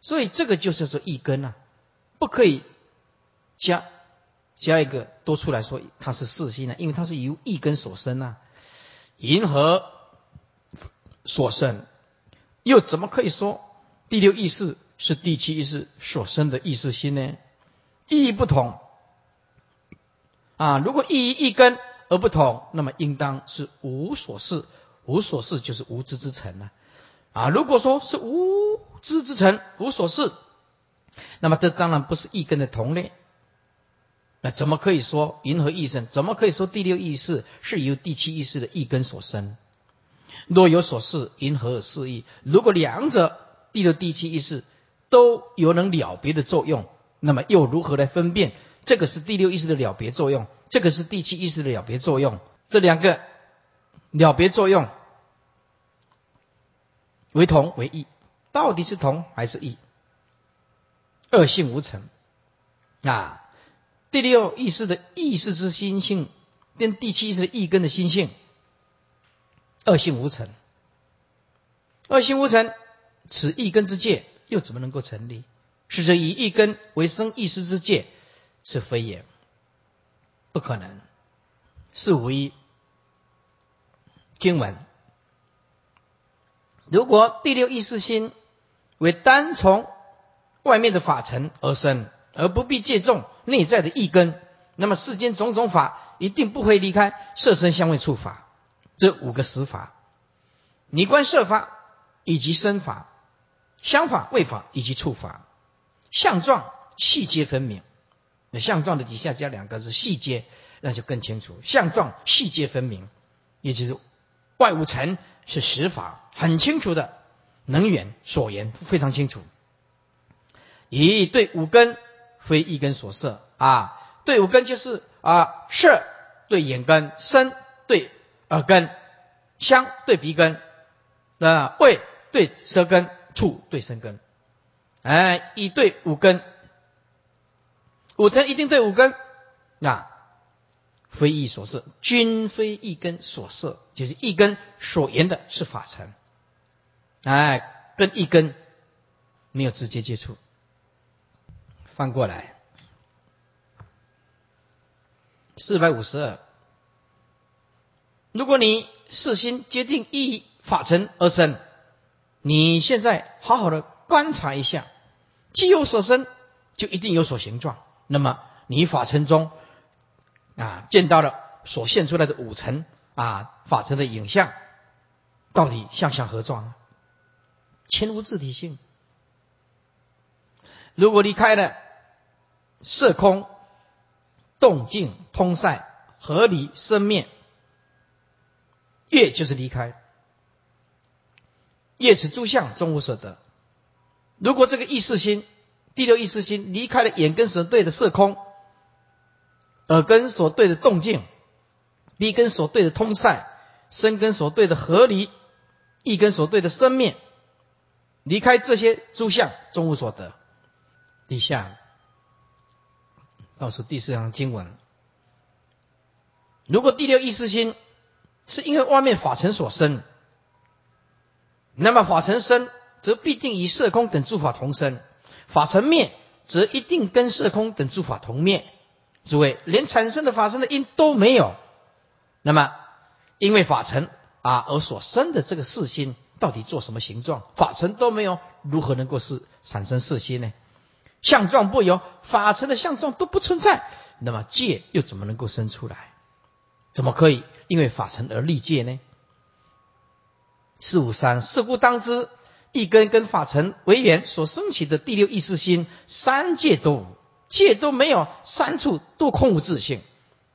所以这个就是说一根啊，不可以加加一个多出来说它是四心啊，因为它是由一根所生啊，银河所生，又怎么可以说第六意识是第七意识所生的意识心呢？意义不同。啊，如果意义一根而不同，那么应当是无所事，无所事就是无知之尘了。啊，如果说是无知之尘，无所事，那么这当然不是一根的同类。那怎么可以说银河意识？怎么可以说第六意识是由第七意识的一根所生？若有所事，银河有示意。如果两者第六、第七意识都有能了别的作用，那么又如何来分辨？这个是第六意识的了别作用，这个是第七意识的了别作用。这两个了别作用为同为异，到底是同还是异？二性无成啊！第六意识的意识之心性，跟第七意识意根的心性，二性无成。二性无成，此意根之界又怎么能够成立？是则以一根为生意识之界。是非也，不可能。是无一经文。如果第六意识心为单从外面的法尘而生，而不必借重内在的一根，那么世间种种法一定不会离开色身香味触法这五个实法。你观色法以及身法、香法、味法以及触法，相状细节分明。那相状的底下加两个字细节，那就更清楚。相状细节分明，也就是外五尘是实法，很清楚的。能源所言非常清楚。以对五根非一根所摄啊，对五根就是啊，色对眼根，声对耳根，香对鼻根，啊味对舌根，触对身根。哎，以对五根五尘一定对五根，那非一所摄，均非一根所摄，就是一根所言的是法尘，哎，跟一根没有直接接触。翻过来，四百五十二。如果你四心决定一法尘而生，你现在好好的观察一下，既有所生，就一定有所形状。那么你法尘中啊见到了所现出来的五尘啊法尘的影像，到底像像何状？前无自体性。如果离开了色空、动静、通塞、合理、生灭。业就是离开，业此诸相终无所得。如果这个意识心，第六意识心离开了眼根所对的色空，耳根所对的动静，鼻根所对的通塞，身根所对的合离，意根所对的生灭，离开这些诸相终无所得。底下倒数第四行经文，如果第六意识心。是因为外面法尘所生，那么法尘生，则必定与色空等诸法同生；法尘灭，则一定跟色空等诸法同灭。诸位，连产生的法生的因都没有，那么因为法尘啊而所生的这个四心，到底做什么形状？法尘都没有，如何能够是产生四心呢？相状不有，法尘的相状都不存在，那么界又怎么能够生出来？怎么可以？因为法尘而立界呢？四五三，事故当知，一根跟法尘为缘所升起的第六意识心，三界都无，界都没有，三处都空无自性，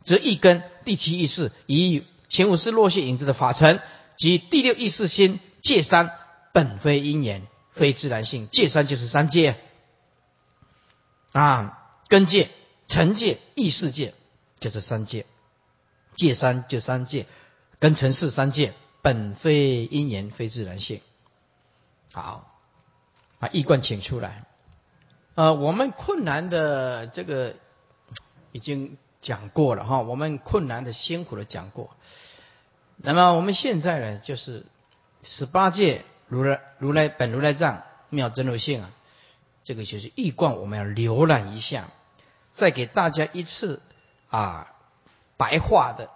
则一根第七意识以前五识落谢影子的法尘及第六意识心界三本非因缘，非自然性，界三就是三界啊，根界、尘界、意识界就是三界。界三就三界，跟尘世三界本非因缘，非自然性。好，把一贯请出来。呃，我们困难的这个已经讲过了哈，我们困难的辛苦的讲过。那么我们现在呢，就是十八界如来如来本如来藏妙真如性啊，这个就是一贯我们要浏览一下，再给大家一次啊。白话的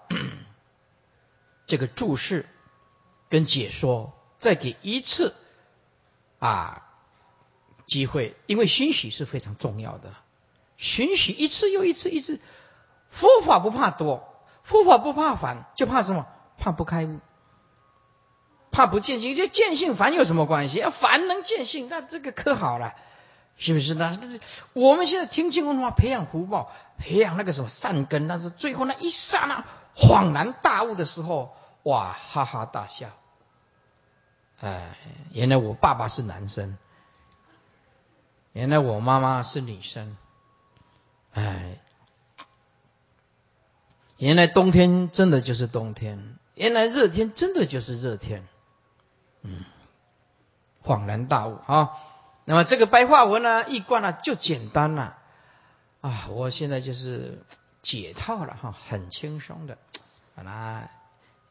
这个注释跟解说，再给一次啊机会，因为熏习是非常重要的。熏习一次又一次，一次佛法不怕多，佛法不怕烦，就怕什么？怕不开悟，怕不见性。这见性烦有什么关系？烦能见性，那这个可好了。是不是呢？这是我们现在听经文话，培养福报，培养那个什么善根，但是最后那一刹那恍然大悟的时候，哇，哈哈大笑。哎，原来我爸爸是男生，原来我妈妈是女生，哎，原来冬天真的就是冬天，原来热天真的就是热天，嗯，恍然大悟啊。那么这个白话文呢，一贯呢就简单了啊！我现在就是解套了哈，很轻松的把它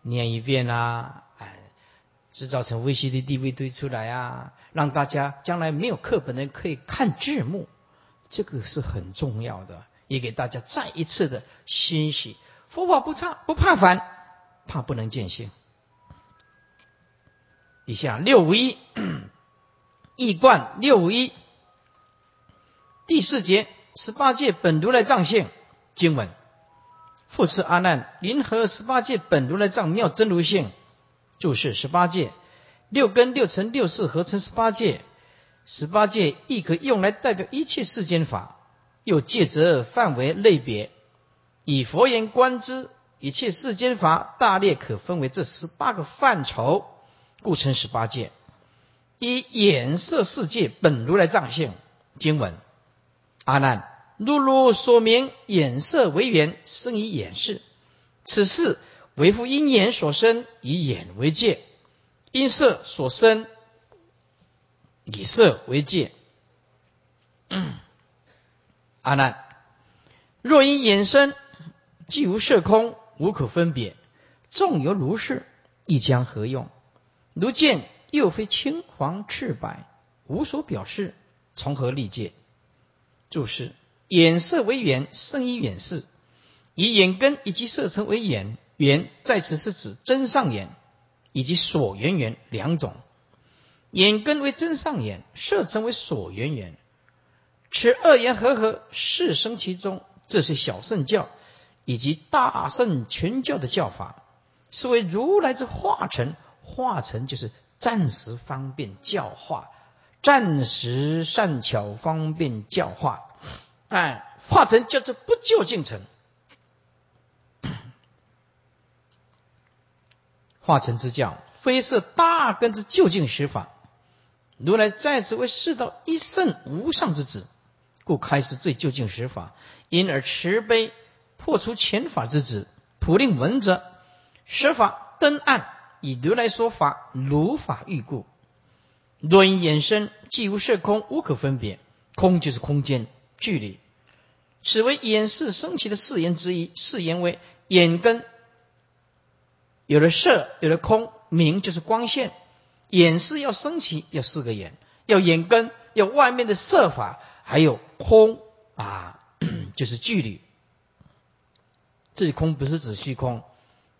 念一遍啦，哎，制造成 VCD、DVD 出来啊，让大家将来没有课本的可以看字幕，这个是很重要的，也给大家再一次的欣喜。佛法不差，不怕烦，怕不能见性。以下六五一。易贯六五一。第四节十八界本如来藏性经文，复次阿难，临合十八界本如来藏妙真如性注释十八界六根六尘六识合成十八界，十八界亦可用来代表一切世间法，又借则范围类别，以佛言观之，一切世间法大略可分为这十八个范畴，故称十八界。以眼色世界本如来藏性经文，阿难，如如说明，眼色为缘生以眼视，此事为复因眼所生，以眼为界；因色所生，以色为界。阿难，若因眼生，既无色空，无可分别。纵有如是，亦将何用？如见又非青黄赤白，无所表示，从何立界？注释：眼色为眼，生于眼视，以眼根以及色尘为眼。缘在此是指真上眼以及所缘缘两种。眼根为真上眼，色尘为所缘缘。此二言合合，是生其中。这是小圣教以及大圣全教的教法，是为如来之化成。化成就是暂时方便教化，暂时善巧方便教化。哎，化成叫做不究竟成。化成之教，非是大根之究竟实法。如来在此为世道一圣无上之子。故开始最究竟实法，因而慈悲破除前法之子，普令闻者实法登岸，以如来说法，如法欲故。若因衍生，既无色空，无可分别。空就是空间距离，此为眼视升起的四言之一。四言为眼根，有了色，有了空，明就是光线。眼视要升起，要四个眼，要眼根，要外面的色法。还有空啊，就是距离。这里空不是指虚空，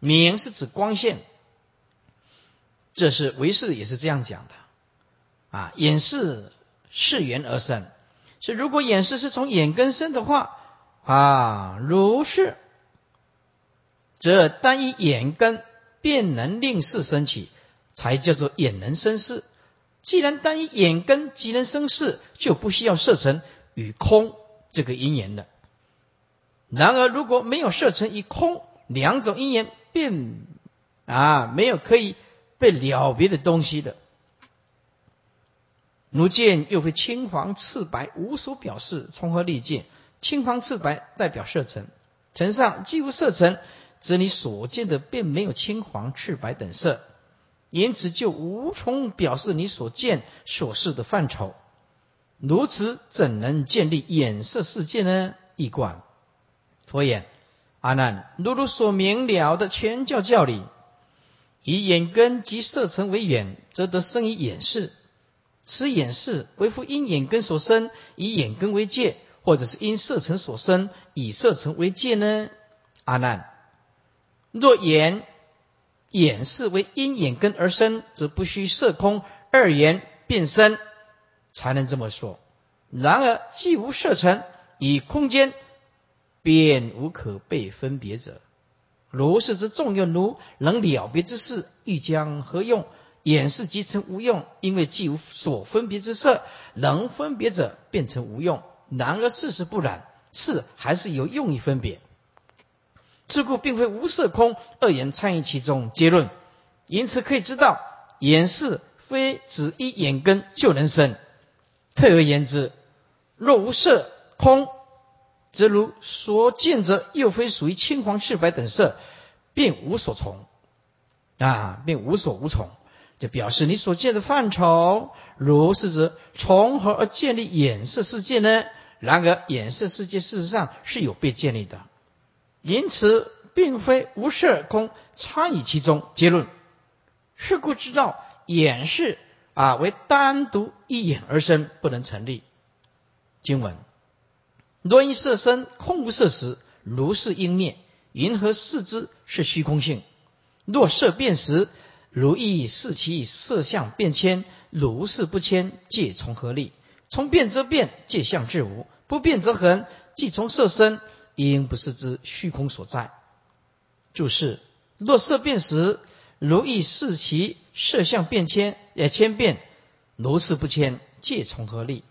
明是指光线。这是唯识也是这样讲的啊。眼视是缘而生，所以如果眼视是从眼根生的话啊，如是，则单一眼根便能令事生起，才叫做眼能生事。既然单一眼根即能生事，就不需要设成与空这个因缘了。然而，如果没有设成与空两种因缘，便啊没有可以被了别的东西的。如见又非青黄赤白，无所表示，从何立见？青黄赤白代表色尘，尘上既无色尘，则你所见的便没有青黄赤白等色。因此，就无从表示你所见所示的范畴。如此，怎能建立眼色世界呢？一观佛言：阿难，如如所明了的全教教理，以眼根及色尘为眼，则得生于眼视。此眼视为复因眼根所生，以眼根为界；或者是因色尘所生，以色尘为界呢？阿难，若眼。眼视为因眼根而生，则不需色空二眼变生，才能这么说。然而既无色尘，以空间便无可被分别者。如是之众有如能了别之事，欲将何用？眼视即成无用，因为既无所分别之色，能分别者变成无用。然而事实不然，是还是有用意分别。自故并非无色空二言参与其中。结论，因此可以知道，眼视非只一眼根就能生。退而言之，若无色空，则如所见者又非属于青黄赤白等色，便无所从啊，便无所无从，就表示你所见的范畴，如是者从何而建立眼色世界呢？然而眼色世界事实上是有被建立的。因此，并非无色空参与其中。结论：是故知道眼视啊为单独一眼而生，不能成立。经文：若因色生，空无色时，如是应灭。云何视之是虚空性？若色变时，如意视其色相变迁，如是不迁，界从何立？从变则变，界相至无；不变则恒，即从色生。应不是之虚空所在。注释：若色变时，如意视其色相变迁，也千变，如是不迁，界从何立？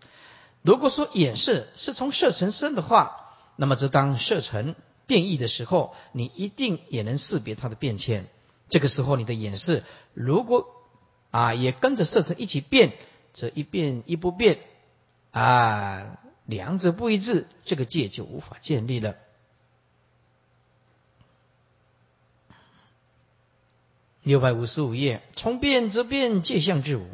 如果说眼视是从色尘生的话，那么则当色尘变异的时候，你一定也能识别它的变迁。这个时候，你的眼视如果啊也跟着色尘一起变，则一变一不变啊。两者不一致，这个界就无法建立了。六百五十五页，从变则变，界相之无。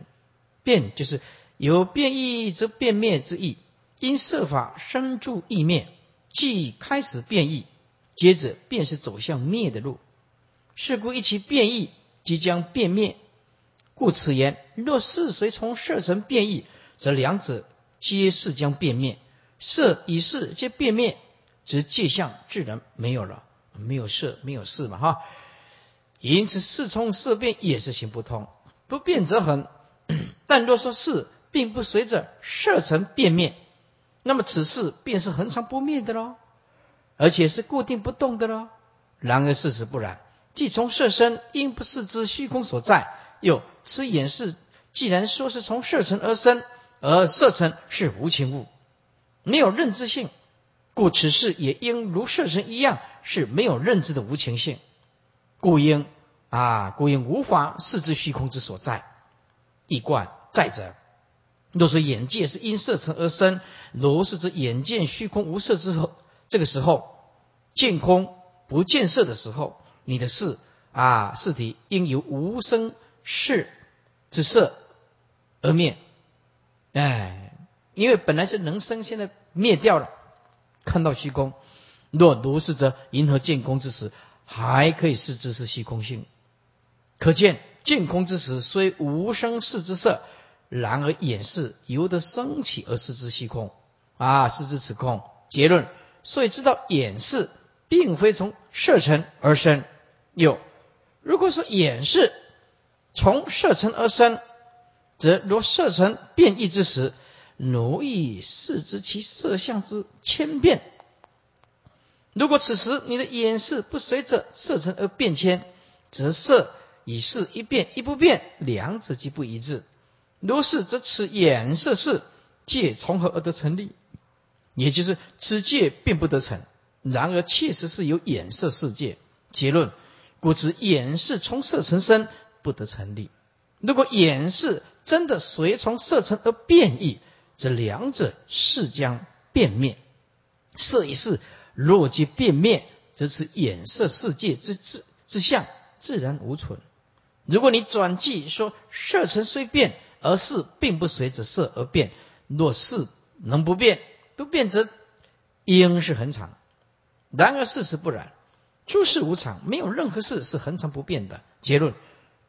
变就是有变异则变灭之意，因色法生住异灭，即开始变异，接着便是走向灭的路。是故一其变异，即将变灭。故此言：若是随从色尘变异，则两者皆是将变灭。色与事皆变灭，则界相自然没有了，没有色，没有事嘛，哈。因此，事从色变也是行不通。不变则恒。但若说是并不随着色尘变灭，那么此事便是恒常不灭的喽，而且是固定不动的喽。然而事实不然。既从色身，因不是之虚空所在；又此眼识，既然说是从色尘而生，而色尘是无情物，没有认知性，故此事也应如色尘一样，是没有认知的无情性。故应啊，故应无法视之虚空之所在。一贯再者，若说眼界是因色尘而生，如是之眼见虚空无色之后，这个时候见空不见色的时候。你的事啊，事体应由无生事之色而灭，哎，因为本来是能生，现在灭掉了。看到虚空，若如是者银河见空之时，还可以视之是虚空性。可见见空之时虽无生视之色，然而眼视由得升起而视之虚空啊，视之此空。结论，所以知道眼视并非从色尘而生。有，如果说眼是从色尘而生，则若色尘变异之时，奴亦视之其色相之千变。如果此时你的眼视不随着色尘而变迁，则色与视一变一不变，两者即不一致。如是，则此眼色是界从何而得成立？也就是此界并不得成。然而确实是有眼色世界。结论。故知眼是从色成生，不得成立。如果眼是真的随从色成而变异，则两者势将变灭。色一事若即变灭，则此眼色世界之之之相自然无存。如果你转记说色成虽变，而事并不随着色而变。若事能不变，不变则应是恒常。然而事实不然。诸事无常，没有任何事是恒常不变的。结论，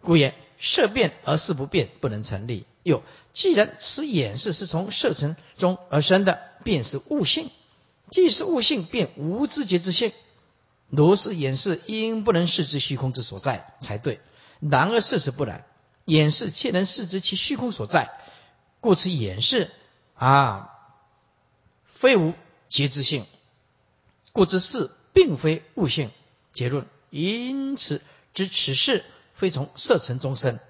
故言色变而事不变，不能成立。又，既然此眼识是从色尘中而生的，便是悟性。既是悟性，便无知觉之性。如是眼识，应不能视之虚空之所在才对。然而事实不然，眼识却能视之其虚空所在，故此眼识啊，非无觉之性，故知事并非悟性。结论，因此知此事非从色尘中生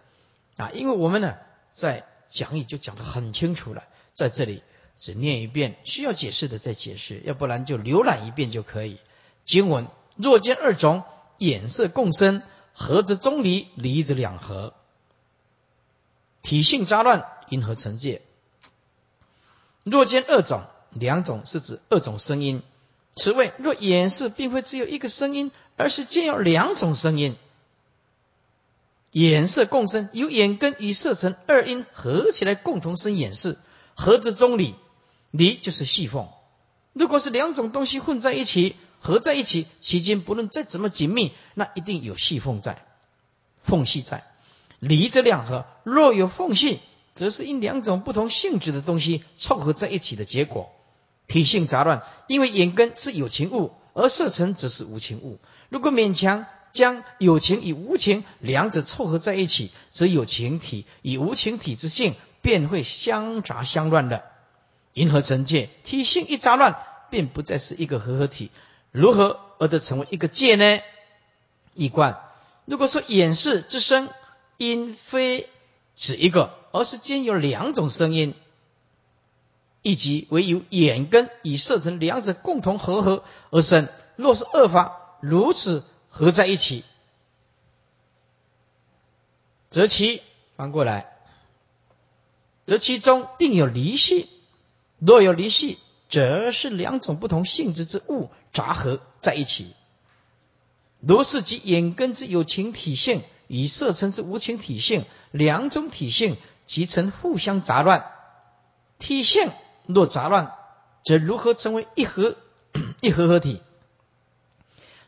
啊！因为我们呢在讲义就讲得很清楚了，在这里只念一遍，需要解释的再解释，要不然就浏览一遍就可以。经文：若见二种眼色共生，合则中离，离则两合，体性杂乱，因何成界？若见二种，两种是指二种声音。此谓若眼色并非只有一个声音。而是兼有两种声音，眼色共生，由眼根与色尘二因合起来共同生眼色，合之中理，理就是细缝。如果是两种东西混在一起，合在一起，其间不论再怎么紧密，那一定有细缝在，缝隙在。离则两合，若有缝隙，则是因两种不同性质的东西凑合在一起的结果。体性杂乱，因为眼根是有情物。而色尘则是无情物。如果勉强将有情与无情两者凑合在一起，则有情体与无情体之性便会相杂相乱的。银河成界体性一杂乱，便不再是一个合合体。如何而得成为一个界呢？一观，如果说眼视之声音非指一个，而是兼有两种声音。以及唯有眼根与色尘两者共同合合而生。若是二法如此合在一起，则其翻过来，则其中定有离系。若有离系，则是两种不同性质之物杂合在一起。如是即眼根之有情体性以色尘之无情体性两种体性，即成互相杂乱体性。若杂乱，则如何成为一合 一合合体。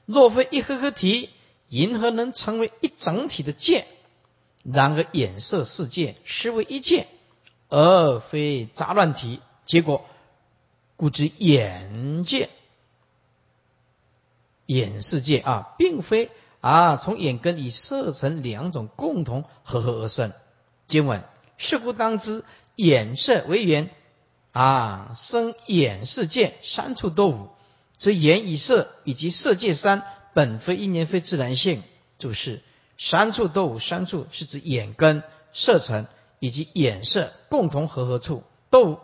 若非一合合体，银河能成为一整体的界？然而眼色世界实为一界，而非杂乱体。结果故知眼界、眼世界啊，并非啊从眼根与色尘两种共同合合而生。经文：是故当知眼色为缘啊，生眼世界三处都无。则眼与色以及色界三本非因缘非自然性。注释：三处都无，三处是指眼根、色尘以及眼色共同合合处，都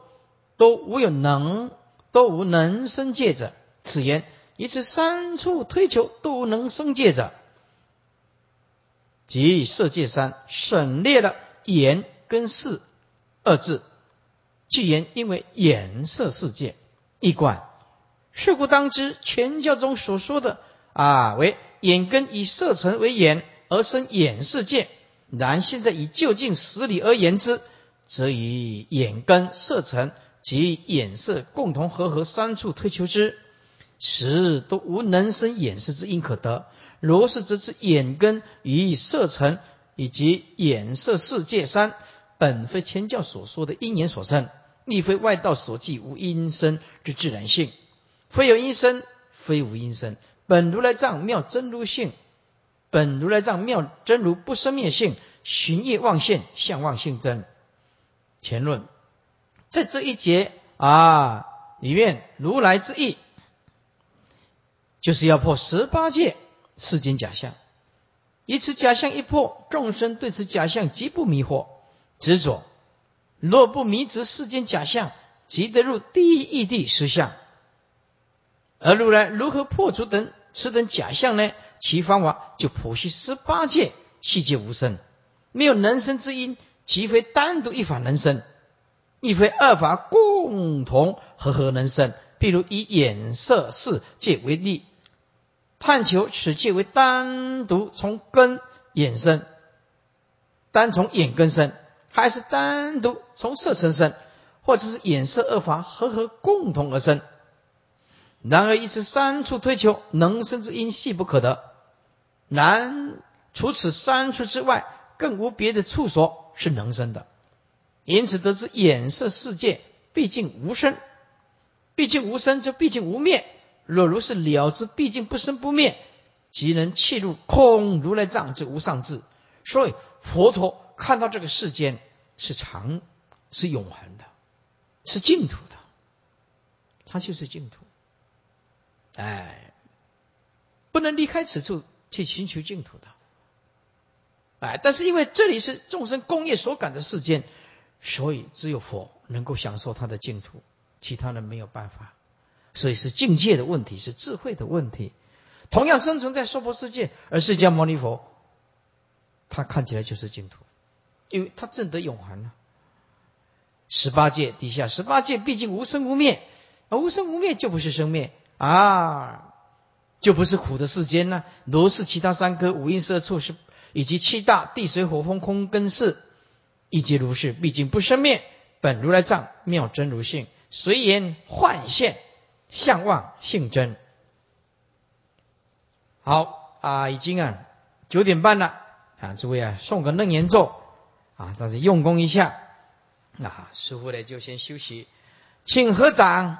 都无有能，都无能生界者。此言以此三处推求都无能生界者，即色界三省略了眼跟色二字，既言因为眼色世界一观。是故当知，全教中所说的啊，为眼根以色尘为眼而生眼世界。然现在以就近实理而言之，则以眼根、色尘及眼色共同合合三处推求之，实都无能生眼视之因可得。如是，则知眼根与色尘以及眼色世界三，本非前教所说的因缘所生，亦非外道所记无因生之自然性。非有因生，非无因生。本如来藏妙真如性，本如来藏妙真如不生灭性，寻业妄现，相妄性真。前论在这一节啊里面，如来之意，就是要破十八界世间假象。以此假象一破，众生对此假象极不迷惑执着。若不迷执世间假象，即得入第一义谛实相。而如来如何破除等此等假象呢？其方法就普系十八界细界无声，没有能生之因，即非单独一法能生，亦非二法共同合合能生。譬如以眼色世界为例，探求此界为单独从根衍生，单从眼根生，还是单独从色生生，或者是眼色二法合合共同而生？然而，以此三处推求能生之因，系不可得。然除此三处之外，更无别的处所是能生的。因此得知眼色世界毕竟无生，毕竟无生，就毕竟无灭。若如是了之，毕竟不生不灭，即能切入空如来藏之无上智。所以佛陀看到这个世间是长，是永恒的，是净土的，它就是净土。哎，不能离开此处去寻求净土的。哎，但是因为这里是众生工业所感的世间，所以只有佛能够享受他的净土，其他人没有办法。所以是境界的问题，是智慧的问题。同样生存在娑婆世界，而释迦牟尼佛，他看起来就是净土，因为他证得永恒了。十八界底下，十八界毕竟无生无灭，而无生无灭就不是生灭。啊，就不是苦的世间呢。如是其他三科五阴色处是，以及七大地水火风空根识，以及如是。毕竟不生灭，本如来藏妙真如性，随缘幻现，相望性真。好啊，已经啊九点半了啊，诸位啊送个楞严咒啊，大家用功一下。那师傅呢就先休息，请合掌。